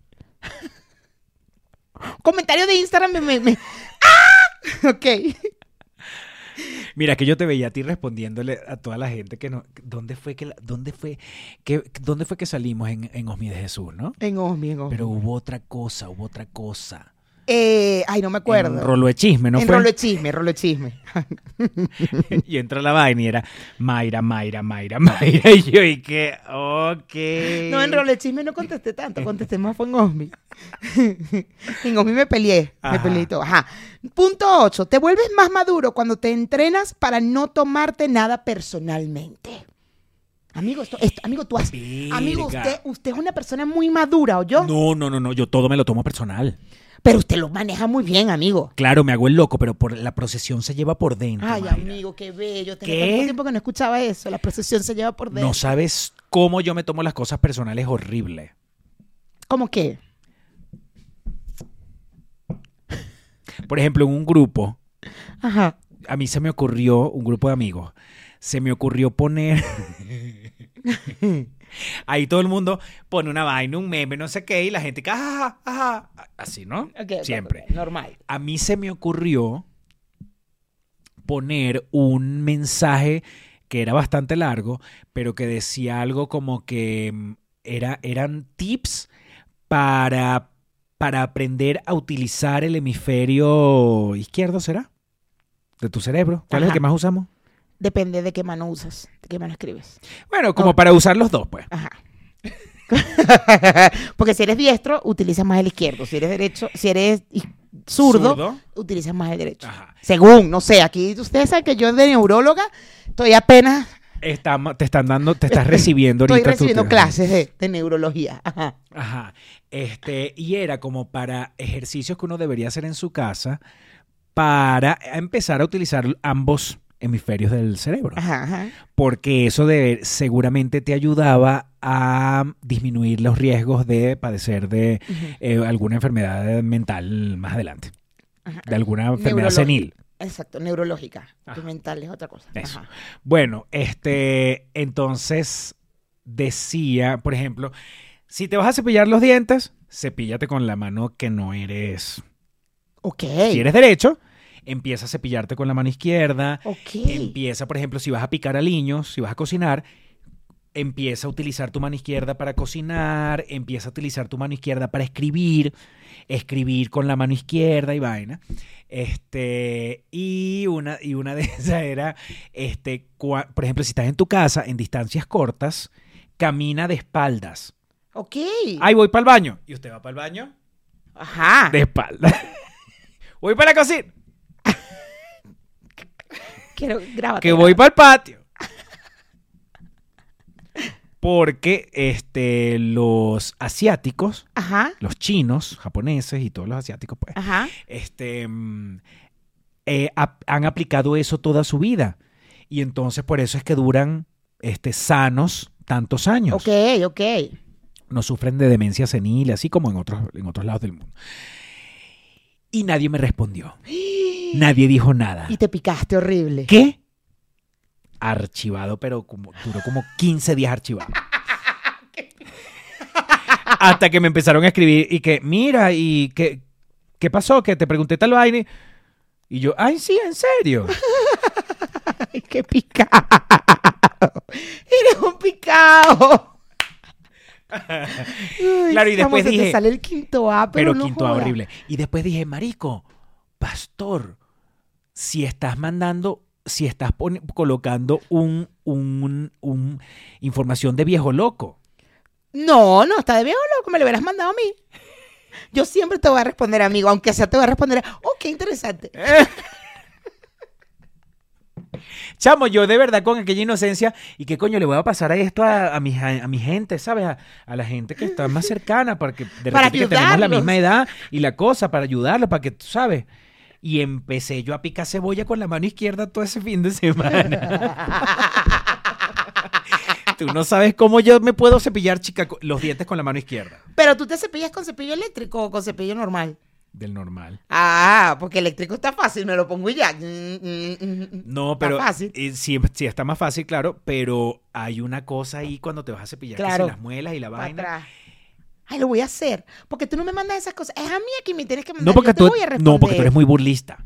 S1: Comentario de Instagram me... me- me- ¡Ah! Ok.
S2: Mira, que yo te veía a ti respondiéndole a toda la gente que no. ¿Dónde fue que, la- dónde fue que, dónde fue que salimos en, en Osmi de Jesús, no?
S1: En Osmi, en Osmi.
S2: Pero hubo otra cosa, hubo otra cosa.
S1: Eh, ay, no me acuerdo.
S2: En rolo de chisme, ¿no
S1: en
S2: fue?
S1: rolo de chisme, rolo de chisme.
S2: y entra la vaina y era Mayra, Mayra, Mayra, Mayra. Y yo, y que, ok.
S1: No, en rolo de chisme no contesté tanto, contesté más fue en Osmi. en Osmi me peleé, me peleé y todo. Ajá. Punto 8. Te vuelves más maduro cuando te entrenas para no tomarte nada personalmente. Amigo, esto, esto- amigo, tú has, amigo, usted, usted es una persona muy madura, ¿o yo?
S2: No, no, no, no, yo todo me lo tomo personal.
S1: Pero usted lo maneja muy bien, amigo.
S2: Claro, me hago el loco, pero por la procesión se lleva por dentro.
S1: Ay,
S2: Mayra.
S1: amigo, qué bello. Tenía tanto tiempo que no escuchaba eso. La procesión se lleva por dentro.
S2: No sabes cómo yo me tomo las cosas personales horrible.
S1: ¿Cómo qué?
S2: Por ejemplo, en un grupo,
S1: Ajá.
S2: a mí se me ocurrió, un grupo de amigos, se me ocurrió poner. Ahí todo el mundo pone una vaina, un meme, no sé qué, y la gente, ajá, ajá, así, ¿no? Siempre.
S1: Normal.
S2: A mí se me ocurrió poner un mensaje que era bastante largo, pero que decía algo como que mm, era, eran tips para, para aprender a utilizar el hemisferio izquierdo, ¿será? De tu cerebro. ¿Cuál es el que más usamos?
S1: Depende de qué mano usas, de qué mano escribes.
S2: Bueno, como
S1: No.
S2: para usar los dos, pues.
S1: Ajá. Porque si eres diestro, utilizas más el izquierdo. Si eres derecho, si eres zurdo, utilizas más el derecho.
S2: Ajá.
S1: Según, no sé, aquí ustedes saben que yo de neuróloga estoy apenas,
S2: Está- te están dando, te estás recibiendo ahorita.
S1: estoy recibiendo clases de, de neurología. Ajá.
S2: Ajá. Este, y era como para ejercicios que uno debería hacer en su casa para empezar a utilizar ambos hemisferios del cerebro.
S1: Ajá, ajá.
S2: Porque eso de, seguramente te ayudaba a disminuir los riesgos de padecer de eh, alguna enfermedad mental más adelante.
S1: Ajá.
S2: De alguna enfermedad senil.
S1: Exacto, neurológica. Tu mental es otra cosa.
S2: Eso. Bueno, este, entonces decía, por ejemplo, si te vas a cepillar los dientes, cepíllate con la mano que no eres.
S1: Ok.
S2: Si eres derecho, empieza a cepillarte con la mano izquierda.
S1: Ok.
S2: Empieza, por ejemplo, si vas a picar aliños, si vas a cocinar, empieza a utilizar tu mano izquierda para cocinar, empieza a utilizar tu mano izquierda para escribir, escribir con la mano izquierda y vaina. Este, y una, y una de esas era, este, cua- por ejemplo, si estás en tu casa en distancias cortas, camina de espaldas.
S1: Ok.
S2: Ay, voy para el baño. ¿Y usted va para el baño?
S1: Ajá.
S2: De espaldas. voy para la cocina.
S1: Quiero grabar.
S2: que voy para el patio. Porque este, los asiáticos,
S1: Ajá.
S2: los chinos, japoneses y todos los asiáticos, pues,
S1: Ajá.
S2: este, mm, eh, ap- han aplicado eso toda su vida. Y entonces por eso es que duran este, sanos tantos años.
S1: Ok, ok.
S2: No sufren de demencia senil, así como en otros, en otros lados del mundo. Y nadie me respondió. Nadie dijo nada.
S1: Y te picaste horrible.
S2: ¿Qué? Archivado, pero como, duró como 15 días archivado. Hasta que me empezaron a escribir y que, mira, ¿y qué, qué pasó? Que te pregunté tal vaina. Y yo, ay, sí, en serio.
S1: Ay, qué picado. Eres un picado. Uy,
S2: Claro, y después dije-
S1: Te sale el quinto A, pero,
S2: Pero
S1: no
S2: quinto A horrible. Y después dije, marico, pastor, si estás mandando, si estás colocando un, un, un información de viejo loco.
S1: No, no, está de viejo loco. Me lo hubieras mandado a mí. Yo siempre te voy a responder, amigo. Aunque sea, te voy a responder. Oh, qué interesante.
S2: Chamo, yo de verdad con aquella inocencia, ¿y qué coño le voy a pasar a esto a, a, mi, a, mi gente, ¿sabes? A, la gente que está más cercana, para que de
S1: Para
S2: repente que tenemos la misma edad y la cosa, para ayudarlos, para que tú sabes. Y empecé yo a picar cebolla con la mano izquierda todo ese fin de semana. tú no sabes cómo yo me puedo cepillar, chica, los dientes con la mano izquierda.
S1: Pero tú te cepillas con cepillo eléctrico o con cepillo normal.
S2: Del normal.
S1: Ah, porque eléctrico está fácil, me lo pongo y ya. Mm, mm, mm.
S2: No,
S1: Está
S2: pero
S1: fácil.
S2: eh, sí, sí está más fácil, claro, pero hay una cosa ahí cuando te vas a cepillar, que si
S1: Claro.
S2: las muelas y la vaina.
S1: atrás. Ay, lo voy a hacer. Porque tú no me mandas esas cosas. Es a mí a quien me tienes que mandar.
S2: No porque,
S1: Yo te
S2: tú,
S1: voy a responder.
S2: no, porque tú eres muy burlista.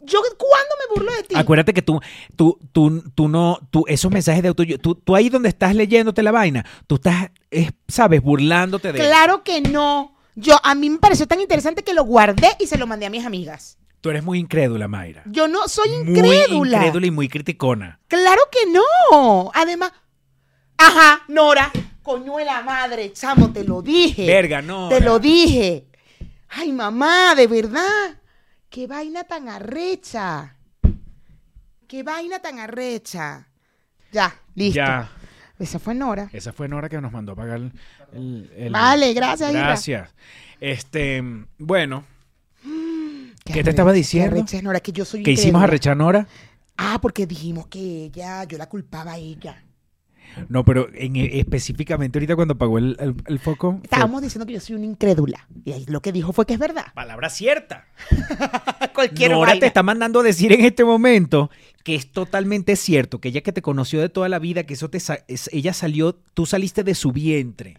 S1: Yo, ¿cuándo me burlo de ti?
S2: Acuérdate que tú, tú, tú, tú no, tú, esos mensajes de auto, tú, tú ahí donde estás leyéndote la vaina, tú estás, es, sabes, burlándote de
S1: Claro que no. Yo, a mí me pareció tan interesante que lo guardé y se lo mandé a mis amigas.
S2: Tú eres muy incrédula, Mayra.
S1: Yo no soy
S2: Muy
S1: incrédula.
S2: incrédula y muy criticona.
S1: Claro que no. Además, ajá, Nora, coño de la madre, chamo, te lo dije.
S2: Verga, no.
S1: Te lo dije. Ay, mamá, de verdad. Qué vaina tan arrecha. Qué vaina tan arrecha. Ya, listo.
S2: Ya.
S1: Esa fue Nora.
S2: Esa fue Nora que nos mandó a pagar el... el- el-
S1: Vale, gracias, Ira.
S2: Gracias. Este, bueno,
S1: Qué
S2: ¿Qué te estaba diciendo?
S1: Arrecha Nora, que yo soy
S2: ¿qué hicimos
S1: incrédula.
S2: a Recha Nora?
S1: Ah, porque dijimos que ella, yo la culpaba a ella.
S2: No, pero en, específicamente ahorita cuando apagó el, el- el foco. fue
S1: Estábamos diciendo que yo soy una incrédula. Y ahí lo que dijo fue que es verdad.
S2: Palabra cierta.
S1: Cualquier
S2: Nora
S1: vaina.
S2: te está mandando a decir en este momento que es totalmente cierto, que ella que te conoció de toda la vida, que eso te sa- ella salió, tú saliste de su vientre,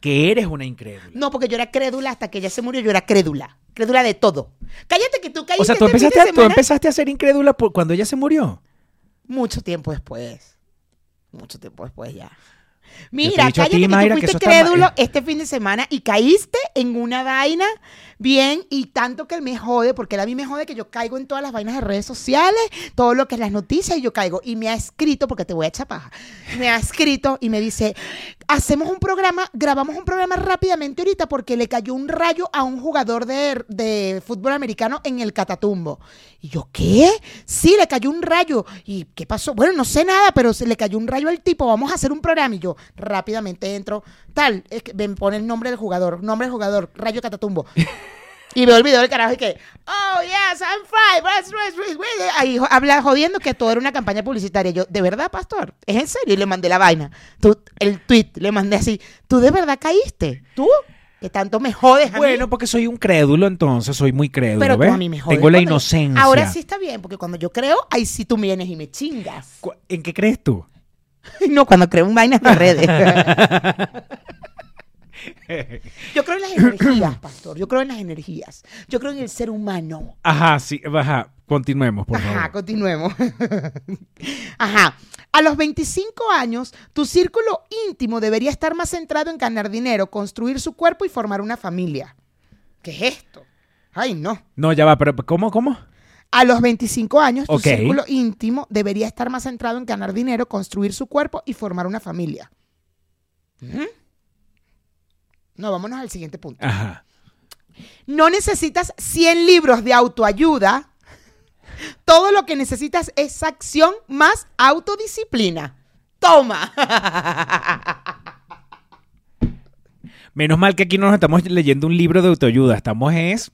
S2: que eres una incrédula.
S1: No, porque yo era crédula hasta que ella se murió, yo era crédula. Crédula de todo. Cállate que tú caíste
S2: o sea, tú
S1: este
S2: empezaste, a, tú empezaste a ser incrédula por- cuando ella se murió.
S1: mucho tiempo después. Mucho tiempo después ya. Mira, cállate
S2: ti,
S1: que
S2: Mayra,
S1: tú fuiste crédulo este fin de semana y caíste en una vaina bien y tanto que él me jode, porque él a mí me jode que yo caigo en todas las vainas de redes sociales, todo lo que es las noticias y yo caigo. Y me ha escrito, porque te voy a echar paja, me ha escrito y me dice, hacemos un programa, grabamos un programa rápidamente ahorita porque le cayó un rayo a un jugador de, de fútbol americano en el Catatumbo. Y yo, ¿qué? Sí, le cayó un rayo. ¿Y qué pasó? Bueno, no sé nada, pero se le cayó un rayo al tipo, vamos a hacer un programa. Y yo rápidamente entro, tal, que me pone el nombre del jugador, nombre del jugador, rayo Catatumbo. Y veo el video del carajo y que, oh, yes, I'm fine. That's right, right, right". Ahí habla jodiendo que todo era una campaña publicitaria. Yo, ¿de verdad, pastor? ¿Es en serio? Y le mandé la vaina. Tú, el tweet, le mandé así. ¿Tú de verdad caíste? ¿Tú? Que tanto me jodes a mí.
S2: Bueno, porque soy un crédulo, entonces soy muy crédulo.
S1: Pero tú
S2: ¿ves?
S1: a mí me jodes
S2: Tengo la inocencia.
S1: Ahora sí está bien, porque cuando yo creo, ahí sí tú vienes y me chingas.
S2: ¿En qué crees tú?
S1: No, cuando creo en vainas de redes. Yo creo en las energías, pastor. Yo creo en las energías. Yo creo en el ser humano.
S2: Ajá, sí, ajá. Continuemos, por
S1: Ajá,
S2: favor.
S1: continuemos. Ajá. A los 25 años, tu círculo íntimo debería estar más centrado en ganar dinero, construir su cuerpo y formar una familia. ¿Qué es esto? Ay, no.
S2: No, ya va, pero ¿cómo, cómo?
S1: A los 25 años, tu círculo íntimo debería estar más centrado en ganar dinero, construir su cuerpo y formar una familia. Ujú. No, vámonos al siguiente punto.
S2: Ajá.
S1: No necesitas 100 libros de autoayuda. Todo lo que necesitas es acción más autodisciplina. Toma.
S2: Menos mal que aquí no nos estamos leyendo un libro de autoayuda, estamos es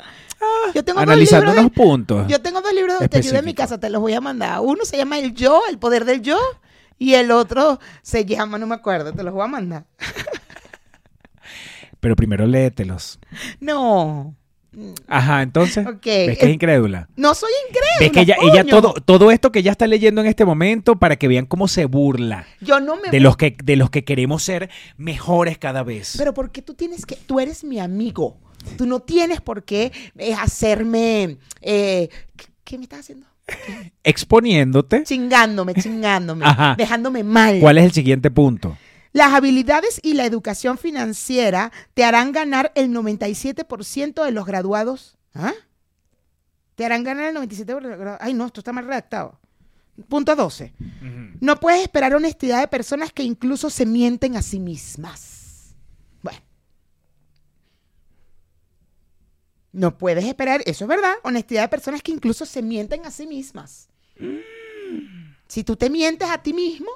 S1: Yo tengo
S2: analizando unos puntos.
S1: yo tengo dos libros de autoayuda en mi casa, te los voy a mandar. Uno se llama El Yo, El Poder del Yo, y el otro se llama, no me acuerdo, te los voy a mandar.
S2: Pero primero léetelos.
S1: No.
S2: Ajá, entonces.
S1: Ok.
S2: ¿Ves que es incrédula?
S1: No soy incrédula.
S2: ¿Ves que ella, ella todo, todo esto que ella está leyendo en este momento para que vean cómo se burla
S1: Yo no me
S2: de los que, de los que queremos ser mejores cada vez?
S1: Pero porque tú tienes que, tú eres mi amigo. Tú no tienes por qué eh, hacerme, eh, ¿qué, qué me estás haciendo?
S2: Exponiéndote.
S1: Chingándome, chingándome,
S2: Ajá.
S1: dejándome mal.
S2: ¿Cuál es el siguiente punto?
S1: Las habilidades y la educación financiera te harán ganar el 97% de los graduados. ¿Ah? Te harán ganar el 97% de los graduados. Ay, no, esto está mal redactado. Punto 12. No puedes esperar honestidad de personas que incluso se mienten a sí mismas. Bueno. No puedes esperar, eso es verdad, honestidad de personas que incluso se mienten a sí mismas. Si tú te mientes a ti mismo,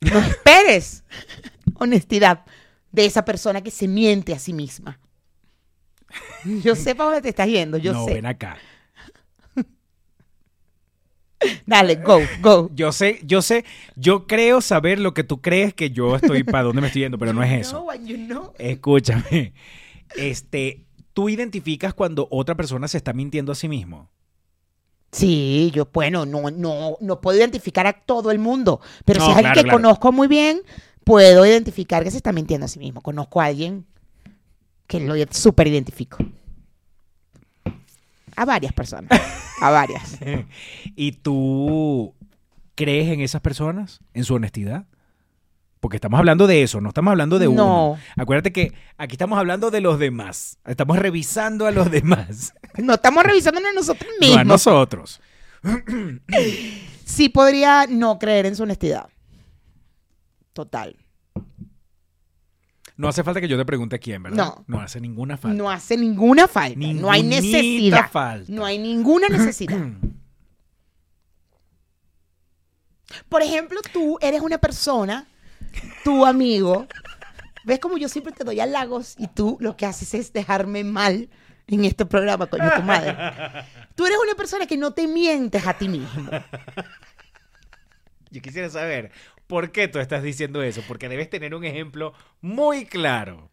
S1: no esperes honestidad de esa persona que se miente a sí misma. Yo sé para dónde te estás yendo, yo
S2: no,
S1: sé.
S2: ven acá.
S1: Dale, go, go.
S2: Yo sé, yo sé, yo creo saber lo que tú crees que yo estoy para dónde me estoy yendo, pero no es eso.
S1: You know.
S2: Escúchame. Este, tú identificas cuando otra persona se está mintiendo a sí mismo.
S1: Sí, yo, bueno, no, no, no puedo identificar a todo el mundo, pero
S2: No,
S1: si es alguien
S2: claro,
S1: que
S2: claro.
S1: conozco muy bien, puedo identificar que se está mintiendo a sí mismo. Conozco a alguien que lo súper identifico. A varias personas, a varias.
S2: ¿Y tú crees en esas personas? ¿En su honestidad? Porque estamos hablando de eso, no estamos hablando de uno.
S1: No.
S2: Acuérdate que aquí estamos hablando de los demás. Estamos revisando a los demás,
S1: No estamos revisándonos a nosotros
S2: no a
S1: mismos.
S2: nosotros.
S1: sí podría no creer en su honestidad. Total.
S2: No hace falta que yo te pregunte quién, ¿verdad?
S1: No.
S2: No hace ninguna falta.
S1: No hace ninguna falta. no hay necesidad.
S2: falta.
S1: No hay ninguna necesidad. Por ejemplo, tú eres una persona, tu amigo. ¿Ves como yo siempre te doy halagos y tú lo que haces es dejarme mal en este programa, coño, tu madre? Tú eres una persona que no te mientes a ti mismo.
S2: Yo quisiera saber por qué tú estás diciendo eso, porque debes tener un ejemplo muy claro.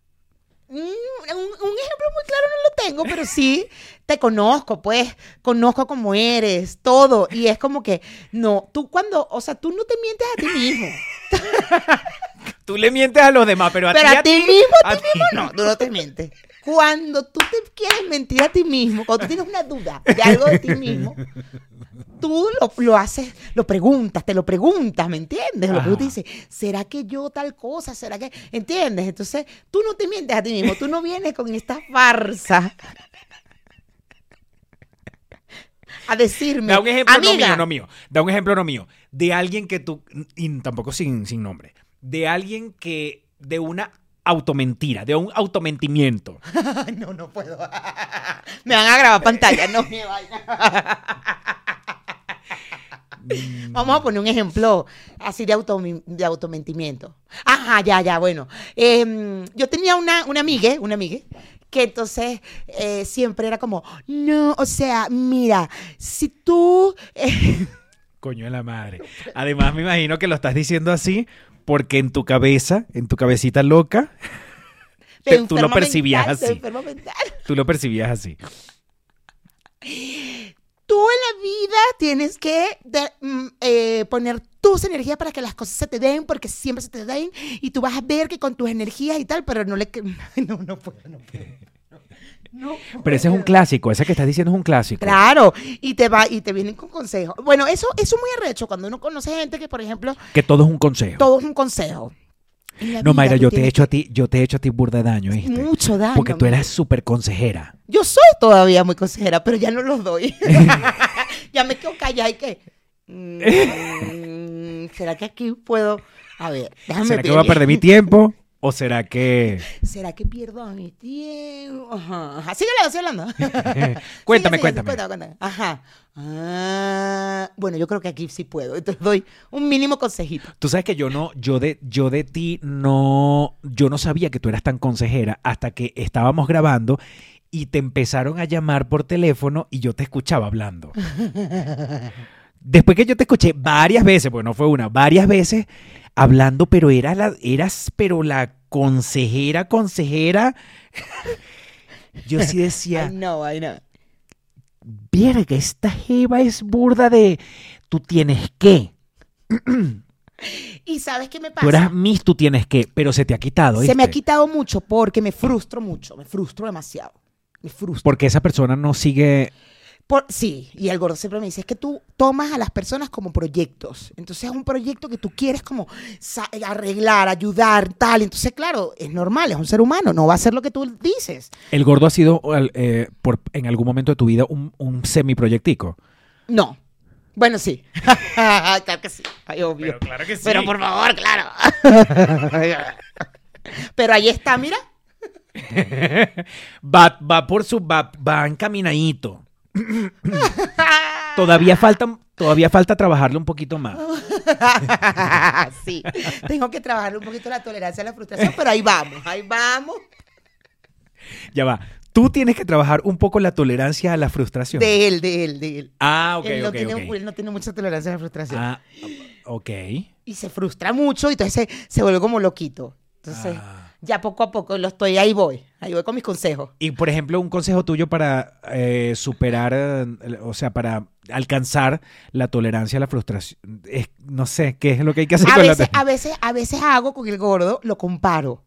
S1: Mm, un, un ejemplo muy claro no lo tengo, pero sí te conozco, pues, conozco cómo eres, todo. Y es como que, no, tú cuando, o sea, tú no te mientes a ti mismo.
S2: Tú le mientes a los demás, pero a
S1: Pero
S2: ti,
S1: a ti mismo, a ti mismo no, tú no te mientes. Cuando tú te quieres mentir a ti mismo, cuando tú tienes una duda de algo de ti mismo, tú lo, lo haces, lo preguntas, te lo preguntas, ¿me entiendes? Lo preguntas y dices, ¿será que yo tal cosa? ¿Será que...? ¿Entiendes? Entonces, tú no te mientes a ti mismo, tú no vienes con esta farsa a decirme,
S2: Da un ejemplo no mío, no mío. Da un ejemplo no mío. De alguien que tú, y tampoco sin, sin nombre, de alguien que, de una automentira, de un automentimiento.
S1: no, no puedo. Me van a grabar pantalla, no me vayan. Vamos a poner un ejemplo así de, auto, de automentimiento. Ajá, ya, ya, bueno. Em, yo tenía una, una amiga, una amiga, que entonces eh, siempre era como, no, o sea, mira, si tú... eh,
S2: Coño de la madre. Además, me imagino que lo estás diciendo así porque en tu cabeza, en tu cabecita loca, Te- tú lo percibías
S1: mental,
S2: así. tú lo percibías así.
S1: Tú en la vida tienes que de- mm, eh, poner tus energías para que las cosas se te den, porque siempre se te den, y tú vas a ver que con tus energías y tal, pero no le... No, no puedo, no puedo. No
S2: Pero ese es un clásico, ese que estás diciendo es un clásico.
S1: Claro, y te va y te vienen con consejos. Bueno, eso, eso es muy arrecho cuando uno conoce gente que, por ejemplo,
S2: Que todo es un consejo.
S1: todo es un consejo.
S2: No, Mayra, yo te he hecho a ti, yo te he hecho a ti burda de daño, ¿viste?
S1: mucho daño.
S2: Porque tú eras súper consejera.
S1: Yo soy todavía muy consejera, pero ya no los doy. ya me quedo callada y que. mm, ¿Será que aquí puedo.? A ver, déjame
S2: ¿Será que voy a perder mi tiempo? ¿O será que...?
S1: ¿Será que pierdo mi tiempo? Ajá. ajá. Síguele, sigue hablando.
S2: Cuéntame. cuéntame,
S1: cuéntame. Ajá. Ah, bueno, yo creo que aquí sí puedo. Entonces doy un mínimo consejito.
S2: Tú sabes que yo no, yo de, yo de ti no, yo no sabía que tú eras tan consejera hasta que estábamos grabando y te empezaron a llamar por teléfono y yo te escuchaba hablando. Después que yo te escuché varias veces, porque no fue una, varias veces hablando, pero era la, eras, pero la consejera, consejera. Yo sí decía,
S1: Ay, no, ay, no.
S2: verga, esta jeva es burda de, tú tienes que,
S1: ¿Y sabes qué me
S2: tú
S1: pasa?
S2: eras Miss, tú tienes que, pero se te ha quitado.
S1: Se me ha quitado mucho porque me frustro mucho. Me frustro demasiado. Me frustro.
S2: Porque esa persona no sigue.
S1: Por- sí, y el gordo siempre me dice, es que tú tomas a las personas como proyectos. Entonces es un proyecto que tú quieres como sa- arreglar, ayudar, tal. Entonces, claro, es normal, es un ser humano, no va a hacer lo que tú dices.
S2: El gordo ha sido eh, por, en algún momento de tu vida un, un semiproyectico.
S1: No. Bueno, sí. claro que sí. Ay, obvio.
S2: claro que
S1: Pero por favor, claro. Pero ahí está, mira.
S2: va, va por su. Va, va encaminadito. Todavía falta, todavía falta trabajarle un poquito más.
S1: sí. Tengo que trabajar un poquito la tolerancia a la frustración, pero ahí vamos, ahí vamos.
S2: Ya va. Tú tienes que trabajar un poco la tolerancia a la frustración.
S1: De él, de él, de él.
S2: Ah, ok,
S1: él, no
S2: ok,
S1: tiene,
S2: ok.
S1: él no tiene mucha tolerancia a la frustración.
S2: Ah, ok.
S1: Y se frustra mucho y entonces se, se vuelve como loquito. Entonces,
S2: Ah.
S1: Ya poco a poco lo estoy, ahí voy. Ahí voy con mis consejos.
S2: Y por ejemplo, un consejo tuyo para eh, superar, eh, o sea, para alcanzar la tolerancia a la frustración. Es- no sé, ¿qué es lo que hay que hacer
S1: A
S2: con
S1: veces,
S2: la
S1: a veces, a veces hago con el gordo, lo comparo.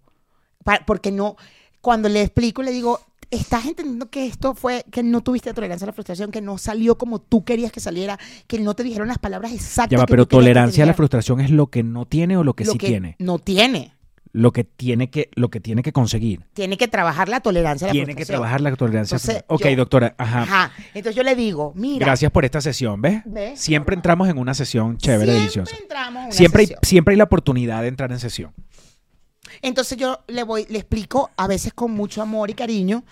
S1: Pa- porque no, cuando le explico, le digo, estás entendiendo que esto fue, que no tuviste tolerancia a la frustración, que no salió como tú querías que saliera, que no te dijeron las palabras exactas.
S2: Ya va,
S1: que
S2: pero
S1: que
S2: tolerancia a la frustración es lo que no tiene o lo que
S1: Lo
S2: sí tiene.
S1: No tiene.
S2: Lo que tiene que, lo que tiene que conseguir.
S1: Tiene que trabajar la tolerancia a la
S2: Tiene que trabajar la tolerancia.
S1: Entonces,
S2: ok,
S1: yo-
S2: doctora. Ajá.
S1: Ajá. Entonces yo le digo, mira.
S2: Gracias por esta sesión, ¿ves?
S1: ¿Ves?
S2: Siempre entramos en una sesión chévere,
S1: siempre
S2: deliciosa.
S1: entramos a una
S2: Siempre hay,
S1: sesión.
S2: siempre hay la oportunidad de entrar en sesión.
S1: Entonces yo le voy, le explico a veces con mucho amor y cariño.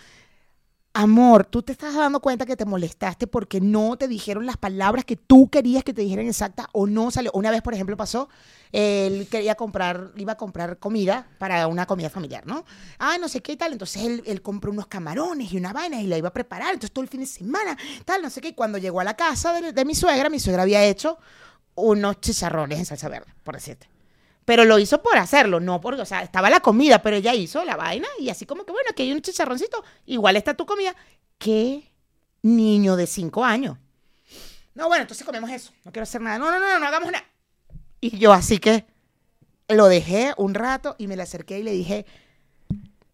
S1: Amor, tú te estás dando cuenta que te molestaste porque no te dijeron las palabras que tú querías que te dijeran exactas o no salió. Una vez, por ejemplo, pasó, él quería comprar, iba a comprar comida para una comida familiar, ¿no? Ah, no sé qué y tal. Entonces él, compró unos camarones y una vaina y la iba a preparar. Entonces todo el fin de semana, tal, no sé qué. Y cuando llegó a la casa de, de mi suegra, mi suegra había hecho unos chicharrones en salsa verde, por decirte. Pero lo hizo por hacerlo, no porque, o sea, estaba la comida, pero ella hizo la vaina y así como que, bueno, aquí hay un chicharroncito, igual está tu comida. ¿Qué niño de cinco años? No, bueno, entonces comemos eso, no quiero hacer nada. No, no, no, no, no hagamos nada. Y yo así que lo dejé un rato y me le acerqué y le dije,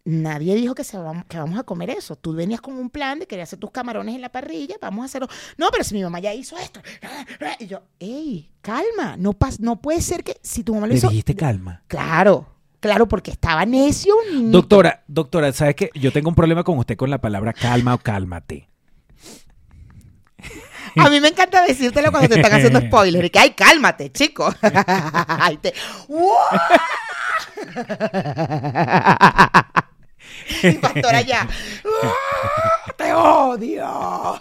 S1: nadie dijo que, se vam- que vamos a comer eso. Tú venías con un plan de querer hacer tus camarones en la parrilla, vamos a hacerlo. No, pero si mi mamá ya hizo esto. Y yo, ey, calma, no, pas no puede ser que si tu mamá lo
S2: Le
S1: hizo...
S2: dijiste calma.
S1: Claro, claro, porque estaba necio.
S2: Doctora, doctora, ¿sabes qué? Yo tengo un problema con usted con la palabra calma o cálmate.
S1: A mí me encanta decírtelo cuando te están haciendo spoilers. Y que, ay, cálmate, chico. Ay, te- Mi pastora ya. Te odio.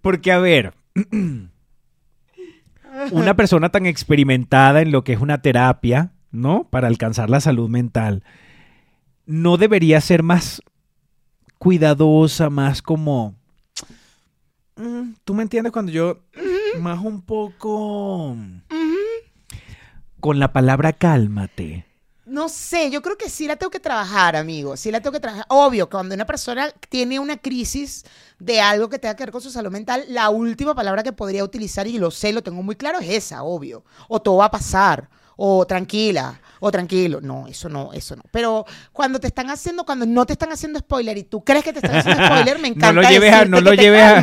S2: Porque, a ver, una persona tan experimentada en lo que es una terapia, ¿no? Para alcanzar la salud mental, no debería ser más cuidadosa, más como... Mm, ¿Tú me entiendes cuando yo... Más un poco... Con la palabra cálmate.
S1: No sé, yo creo que sí la tengo que trabajar, amigo. Sí la tengo que trabajar. Obvio, cuando una persona tiene una crisis de algo que tenga que ver con su salud mental, la última palabra que podría utilizar, y lo sé, lo tengo muy claro, es esa, obvio. O todo va a pasar, o tranquila, o tranquilo. No, eso no, eso no. Pero cuando te están haciendo, cuando no te están haciendo spoiler y tú crees que te están haciendo spoiler, me
S2: No
S1: encanta.
S2: lo lleves a- no lo lleves a-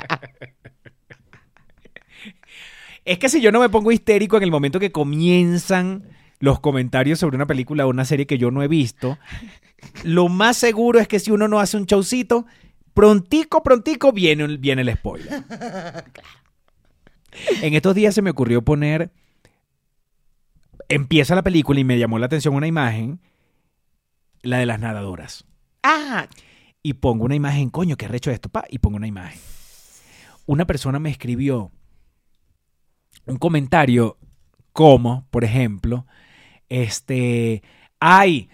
S2: Es que si yo no me pongo histérico en el momento que comienzan los comentarios sobre una película o una serie que yo no he visto, lo más seguro es que si uno no hace un showcito, prontico, prontico viene, el- viene el spoiler. En estos días se me ocurrió poner, empieza la película y me llamó la atención una imagen, la de las nadadoras.
S1: Ah,
S2: Y pongo una imagen, coño, qué recho esto, pa, y pongo una imagen. Una persona me escribió un comentario como, por ejemplo, este, ay,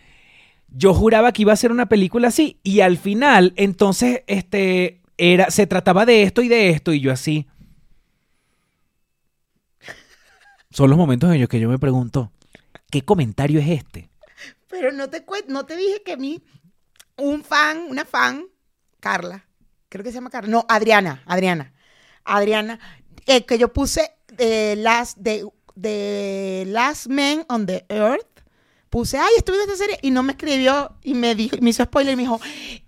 S2: yo juraba que iba a ser una película así y al final, entonces, este, era, se trataba de esto y de esto y yo así. Son los momentos en los que yo me pregunto, ¿qué comentario es este?
S1: Pero no te no te dije que a mí, un fan, una fan, Carla, creo que se llama Carla, no, Adriana, Adriana, Adriana, que yo puse last, de, de Last Man on the Earth, puse, ay, estuve viendo esta serie, y no me escribió, y me dijo, me hizo spoiler, y me dijo,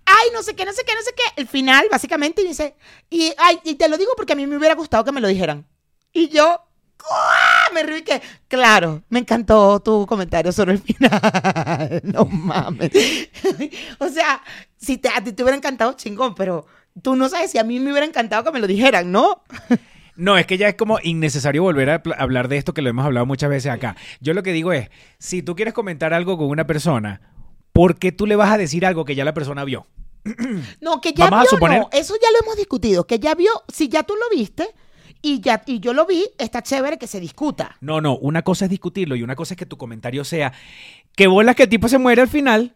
S1: ay, no sé qué, no sé qué, no sé qué, el final, básicamente, y dice, y, ay, y te lo digo porque a mí me hubiera gustado que me lo dijeran. Y yo, ¡guau! me reí que, claro, me encantó tu comentario sobre el final. No mames. o sea, si te, a ti te hubiera encantado, chingón, pero tú no sabes si a mí me hubiera encantado que me lo dijeran, ¿no?
S2: No, es que ya es como innecesario volver a hablar de esto que lo hemos hablado muchas veces acá. Yo lo que digo es, si tú quieres comentar algo con una persona, ¿por qué tú le vas a decir algo que ya la persona vio?
S1: No, que ya
S2: Vamos a
S1: vio,
S2: suponer-
S1: no. Eso ya lo hemos discutido. Que ya vio, si ya tú lo viste y ya y yo lo vi, está chévere que se discuta.
S2: No, no, una cosa es discutirlo y una cosa es que tu comentario sea, que bolas que el tipo se muere al final.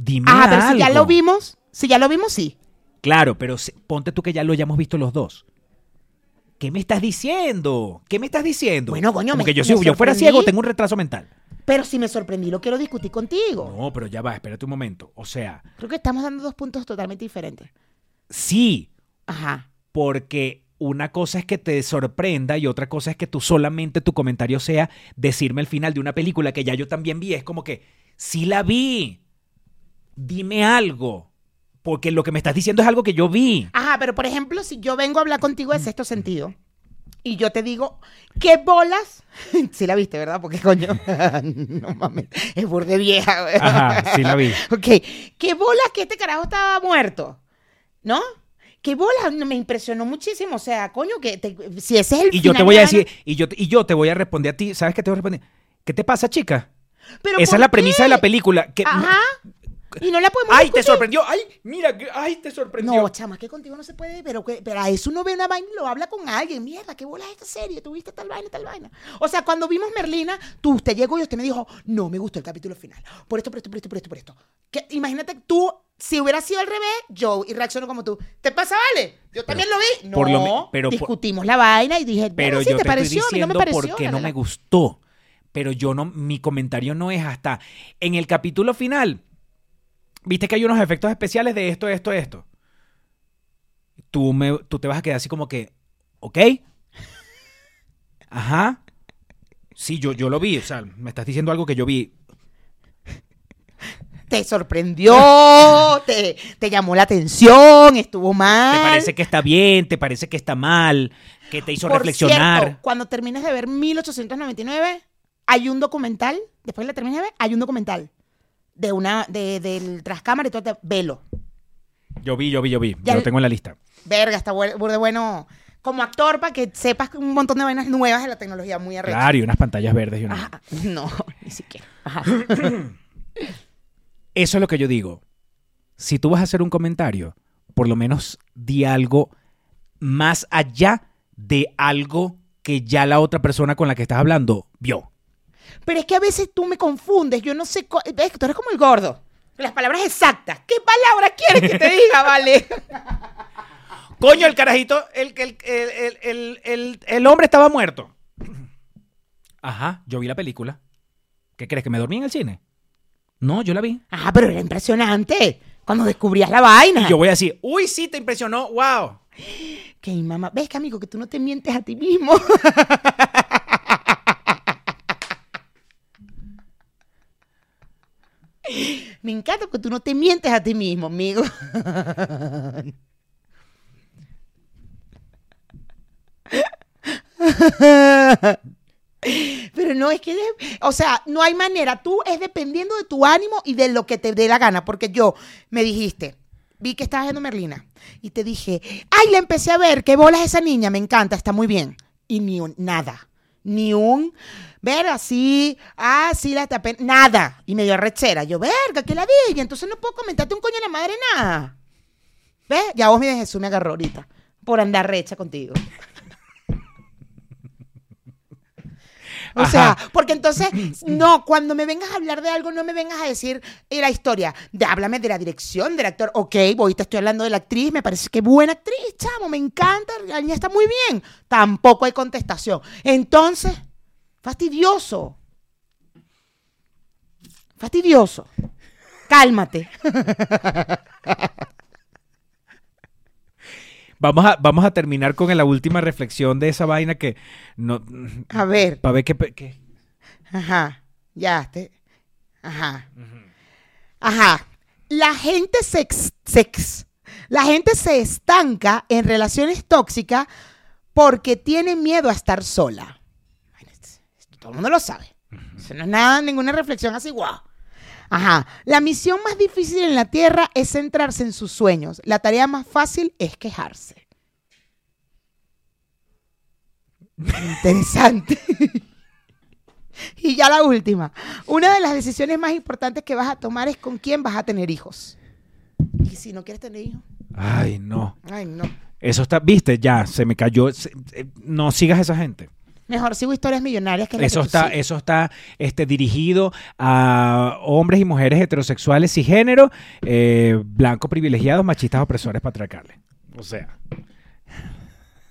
S2: Dime
S1: Ah, pero si ya lo vimos, si ya lo vimos, sí.
S2: Claro, pero ponte tú que ya lo hayamos visto los dos. ¿Qué me estás diciendo? ¿Qué me estás diciendo?
S1: Bueno, coño, me-
S2: que yo, si yo fuera ciego, tengo un retraso mental.
S1: Pero si me sorprendí, lo quiero discutir contigo.
S2: No, pero ya va, espérate un momento. O sea,
S1: Creo que estamos dando dos puntos totalmente diferentes.
S2: sí,
S1: Ajá.
S2: porque una cosa es que te sorprenda y otra cosa es que tú solamente tu comentario sea decirme el final de una película que ya yo también vi. Es como que, sí la vi. Dime algo. Porque lo que me estás diciendo es algo que yo vi.
S1: Ajá, pero por ejemplo, si yo vengo a hablar contigo de sexto sentido y yo te digo, ¿qué bolas? sí la viste, ¿verdad? Porque coño, no mames, es burde vieja.
S2: Ajá, sí la vi.
S1: Ok, ¿qué bolas que este carajo estaba muerto? ¿No? ¿Qué bolas? Me impresionó muchísimo. O sea, coño, que te- si ese es el
S2: Y yo te voy a
S1: de
S2: decir, y yo, y yo te voy a responder a ti. ¿Sabes qué te voy a responder? ¿Qué te pasa, chica?
S1: ¿Pero
S2: Esa es la premisa de la película. Que,
S1: Ajá. Y no la podemos
S2: ¡Ay, te sorprendió! ¡Ay, mira! ¡Ay, te sorprendió!
S1: No, chama, que contigo no se puede, pero, que- pero a eso uno ve una vaina y lo habla con alguien. Mierda, qué bola es esta serie, tuviste tal vaina, tal vaina. O sea, cuando vimos Merlina, tú, usted llegó y usted me dijo, no me gustó el capítulo final. Por esto, por esto, por esto, por esto, por esto. Que, imagínate tú, si hubiera sido al revés, yo y reacciono como tú. ¿Te pasa, vale? Yo también lo vi. No,
S2: por lo pero por-
S1: discutimos la vaina y dije,
S2: Pero
S1: sí,
S2: yo
S1: te,
S2: te,
S1: pareció,
S2: estoy
S1: a mí no me pareció.
S2: porque no me gustó. Pero yo no, mi comentario no es hasta en el capítulo final. Viste que hay unos efectos especiales de esto, esto, esto. Tú, me, tú te vas a quedar así como que, ¿ok? Ajá. Sí, yo, yo lo vi. O sea, me estás diciendo algo que yo vi.
S1: Te sorprendió, te, te llamó la atención, estuvo mal.
S2: ¿Te parece que está bien? ¿Te parece que está mal? ¿Que te hizo
S1: Por
S2: reflexionar?
S1: cierto, cuando termines de ver 1899, hay un documental, después de la termines de ver, hay un documental de una, de, del trascámara y todo, te- velo.
S2: Yo vi, yo vi, yo vi.
S1: Ya
S2: yo lo
S1: el-
S2: tengo en la lista.
S1: Verga, está bu- burde bueno como actor para que sepas un montón de vainas nuevas de la tecnología muy arrecha.
S2: Claro, y unas pantallas verdes y una...
S1: Ajá. No, ni siquiera. Ajá.
S2: Eso es lo que yo digo. Si tú vas a hacer un comentario, por lo menos di algo más allá de algo que ya la otra persona con la que estás hablando vio.
S1: Pero es que a veces tú me confundes, yo no sé, ves, tú eres como el gordo. Las palabras exactas. ¿Qué palabras quieres que te diga, vale?
S2: Coño, el carajito, el, el, el, el, el- el- el hombre estaba muerto. Ajá, yo vi la película. ¿Qué crees? ¿Que me dormí en el cine? No, yo la vi.
S1: Ah, pero era impresionante. Cuando descubrías la vaina.
S2: Y yo voy a decir, uy, sí, te impresionó, wow.
S1: Que mi mamá, ves que amigo, que tú no te mientes a ti mismo. Me encanta que tú no te mientes a ti mismo, amigo. Pero no es que, o sea, no hay manera. Tú es dependiendo de tu ánimo y de lo que te dé la gana. Porque yo me dijiste, vi que estabas viendo Merlina y te dije, ay, la empecé a ver, qué bolas esa niña, me encanta, está muy bien. Y ni un, nada, ni un, ver así, ah, sí, la tapé, nada. Y me dio rechera. Yo, verga, que la y entonces no puedo comentarte un coño de la madre nada. ¿Ves? Ya vos, mi Jesús, me agarró ahorita por andar recha contigo. O
S2: Ajá.
S1: sea, porque entonces, no, cuando me vengas a hablar de algo, no me vengas a decir eh, la historia. De, háblame de la dirección del actor. Ok, voy, te estoy hablando de la actriz, me parece que buena actriz, chamo, me encanta, la niña está muy bien. Tampoco hay contestación. Entonces, fastidioso. Fastidioso. Cálmate.
S2: Vamos a, vamos a terminar con la última reflexión de esa vaina que no...
S1: A ver.
S2: Para ver qué... qué-
S1: Ajá, ya. Te... Ajá. Ajá. La gente se, ex- se ex- la gente se estanca en relaciones tóxicas porque tiene miedo a estar sola. Todo el mundo lo sabe. Eso no es nada, ninguna reflexión así, guau. Ajá. La misión más difícil en la Tierra es centrarse en sus sueños. La tarea más fácil es quejarse. Interesante. y ya la última. Una de las decisiones más importantes que vas a tomar es con quién vas a tener hijos. Y si no quieres tener hijos,
S2: Ay, no.
S1: ay no.
S2: Eso está... Viste, ya, se me cayó. se- eh, no sigas a esa gente.
S1: Mejor sigo historias millonarias que
S2: Eso
S1: que tú
S2: está,
S1: sigues.
S2: eso está este, dirigido a hombres y mujeres heterosexuales y género, eh, blancos privilegiados, machistas opresores patriarcales. O sea,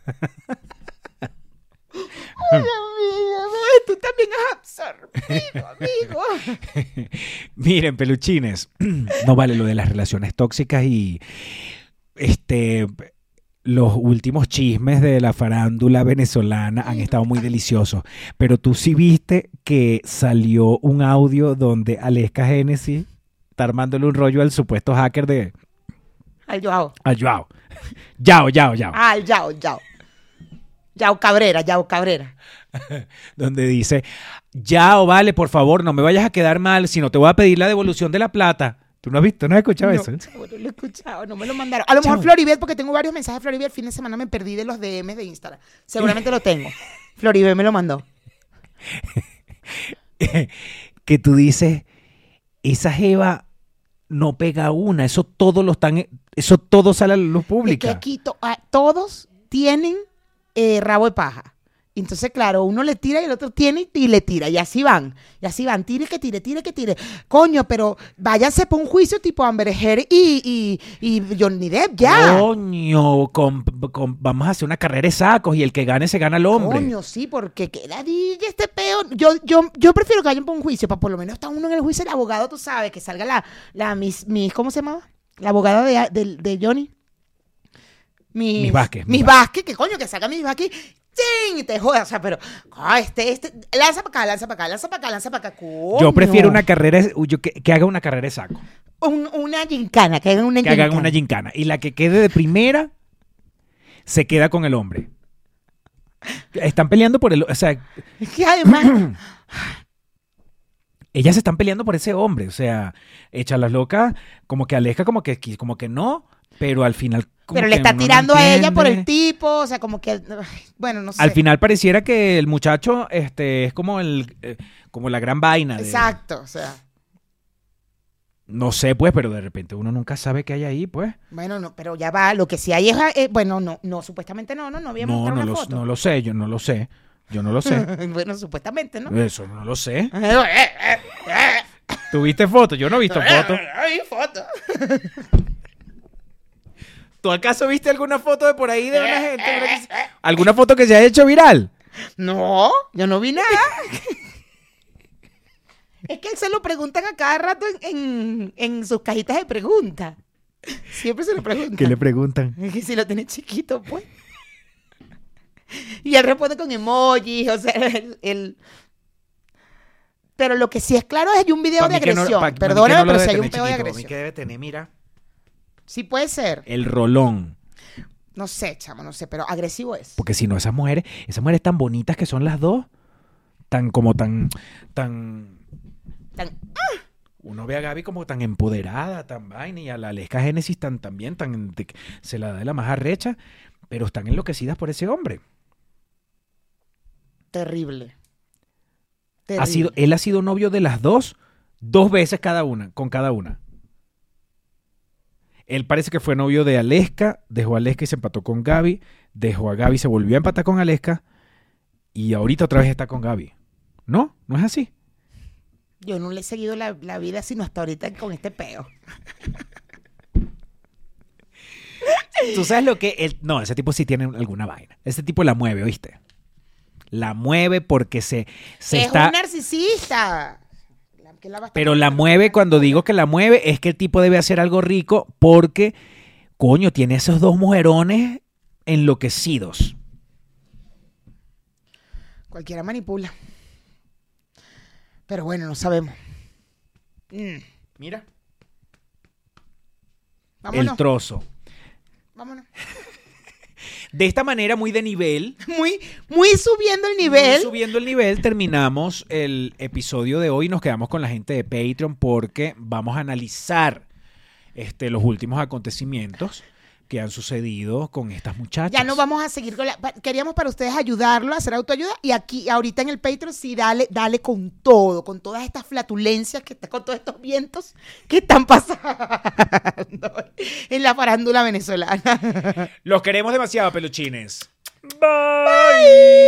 S1: Ay, amiga, tú también has absorbido, amigo.
S2: miren, peluchines, no vale lo de las relaciones tóxicas y este los últimos chismes de la farándula venezolana han estado muy deliciosos. Pero tú sí viste que salió un audio donde Aleska Genesis está armándole un rollo al supuesto hacker de
S1: Al Yao.
S2: a Joao. Yao, Yao, Yao.
S1: Al Yao, Yao. Yao Cabrera, Yao Cabrera.
S2: Donde dice, Yao, vale, por favor, no me vayas a quedar mal, si no te voy a pedir la devolución de la plata. ¿Tú no has visto? ¿No has escuchado
S1: no,
S2: eso?
S1: chavo, no lo he escuchado, no me lo mandaron. A lo mejor
S2: Chavo.
S1: Floribet, porque tengo varios mensajes de Floribet. El fin de semana me perdí de los DMs de Instagram. Seguramente lo tengo. Floribet me lo mandó.
S2: que tú dices, esa jeva no pega una, eso todo lo están, eso todo sale a la luz
S1: Es que aquí to- ah, todos tienen eh, rabo de paja. Entonces, claro, uno le tira y el otro tiene y le tira. Y así van. Y así van. Tire que tire, tire que tire. Coño, pero váyanse por un juicio tipo Amber Heard y, y, y Johnny Depp, ya.
S2: Coño, con- con- vamos a hacer una carrera de sacos y el que gane se gana el hombre.
S1: Coño, sí, porque queda DJ este peo. Yo, yo, yo prefiero que vayan por un juicio, para por lo menos está uno en el juicio, el abogado, tú sabes, que salga la, la mis, mis, ¿cómo se llamaba? La abogada de, de, de Johnny. Mis,
S2: Mis Vázquez,
S1: Mis
S2: Mis
S1: Vázquez, que coño, que salga mis Vázquez. Y te jodas, o sea, pero, ah, este, este, lanza para acá, lanza para acá, lanza para acá, lanza para acá.
S2: Yo prefiero una carrera, yo que, que haga una carrera de saco.
S1: Un- una gincana, que hagan una
S2: Que hagan una gincana. Y la que quede de primera se queda con el hombre. Están peleando por el, o sea,
S1: Es que además,
S2: ellas se están peleando por ese hombre, o sea, echa las locas, como que aleja, como que, como que no, pero al final.
S1: Pero le está
S2: no
S1: tirando a ella por el tipo, o sea, como que, bueno, no sé.
S2: Al final pareciera que el muchacho este, es como el eh, como la gran vaina. de-
S1: Exacto, o sea.
S2: no sé, pues, pero de repente uno nunca sabe qué hay ahí, pues.
S1: Bueno, no, pero ya va, lo que sí hay es, eh, bueno, no, no, supuestamente no, no, no había
S2: No, no
S1: una
S2: lo,
S1: foto.
S2: no lo sé, yo no lo sé. Yo no lo sé.
S1: bueno, supuestamente, ¿no?
S2: Eso no lo sé.
S1: Eh,
S2: ¿Tuviste fotos? Yo no he visto fotos.
S1: Hay foto.
S2: ¿Tú acaso viste alguna foto de por ahí de una gente? ¿Alguna foto que se haya hecho viral?
S1: No, yo no vi nada. es que se lo preguntan a cada rato en, en, en sus cajitas de preguntas. Siempre se lo preguntan.
S2: ¿Qué le preguntan?
S1: Es que si lo tiene chiquito, pues. Y él responde con emojis, o sea, el, el- Pero lo que sí es claro es que hay un video de
S2: no-
S1: agresión. Perdóname,
S2: no lo
S1: pero si hay un pedo de agresión.
S2: que debe tener, mira,
S1: Sí puede ser.
S2: el rolón.
S1: No sé, chamo, no sé, pero agresivo es.
S2: Porque si no, esas mujeres, esas mujeres tan bonitas que son las dos, tan como tan, tan...
S1: Tan-
S2: Uno ve a Gaby como tan empoderada, tan vaina, y a la Aleska Génesis tan también, tan, se la da de la más arrecha, pero están enloquecidas por ese hombre.
S1: Terrible.
S2: Ha
S1: Terrible.
S2: sido, él ha sido novio de las dos, dos veces cada una, con cada una. Él parece que fue novio de Aleska, dejó a Aleska y se empató con Gaby, dejó a Gaby, se volvió a empatar con Aleska, y ahorita otra vez está con Gaby. ¿No? ¿No es así?
S1: Yo no le he seguido la, la vida sino hasta ahorita con este peo.
S2: Tú sabes lo que él... No, ese tipo sí tiene alguna vaina. Ese tipo la mueve, ¿oíste? La mueve porque se, se
S1: es
S2: está...
S1: un narcisista. La- que la va a estar
S2: Pero la mueve, cuando digo que la mueve, es que el tipo debe hacer algo rico porque, coño, tiene esos dos mujerones enloquecidos.
S1: Cualquiera manipula. Pero bueno, no sabemos. Mm,
S2: Mira.
S1: vámonos.
S2: El trozo.
S1: vámonos.
S2: De esta manera, muy de nivel,
S1: Muy, muy subiendo el nivel.
S2: muy subiendo el nivel, terminamos el episodio de hoy. Y nos quedamos con la gente de Patreon porque vamos a analizar este, los últimos acontecimientos que han sucedido con estas muchachas.
S1: Ya no vamos a seguir con la. Queríamos para ustedes ayudarlo a hacer autoayuda. Y aquí, ahorita en el Patreon, sí, dale, dale con todo, con todas estas flatulencias, que está, con todos estos vientos que están pasando en la farándula venezolana.
S2: Los queremos demasiado, peluchines. Bye.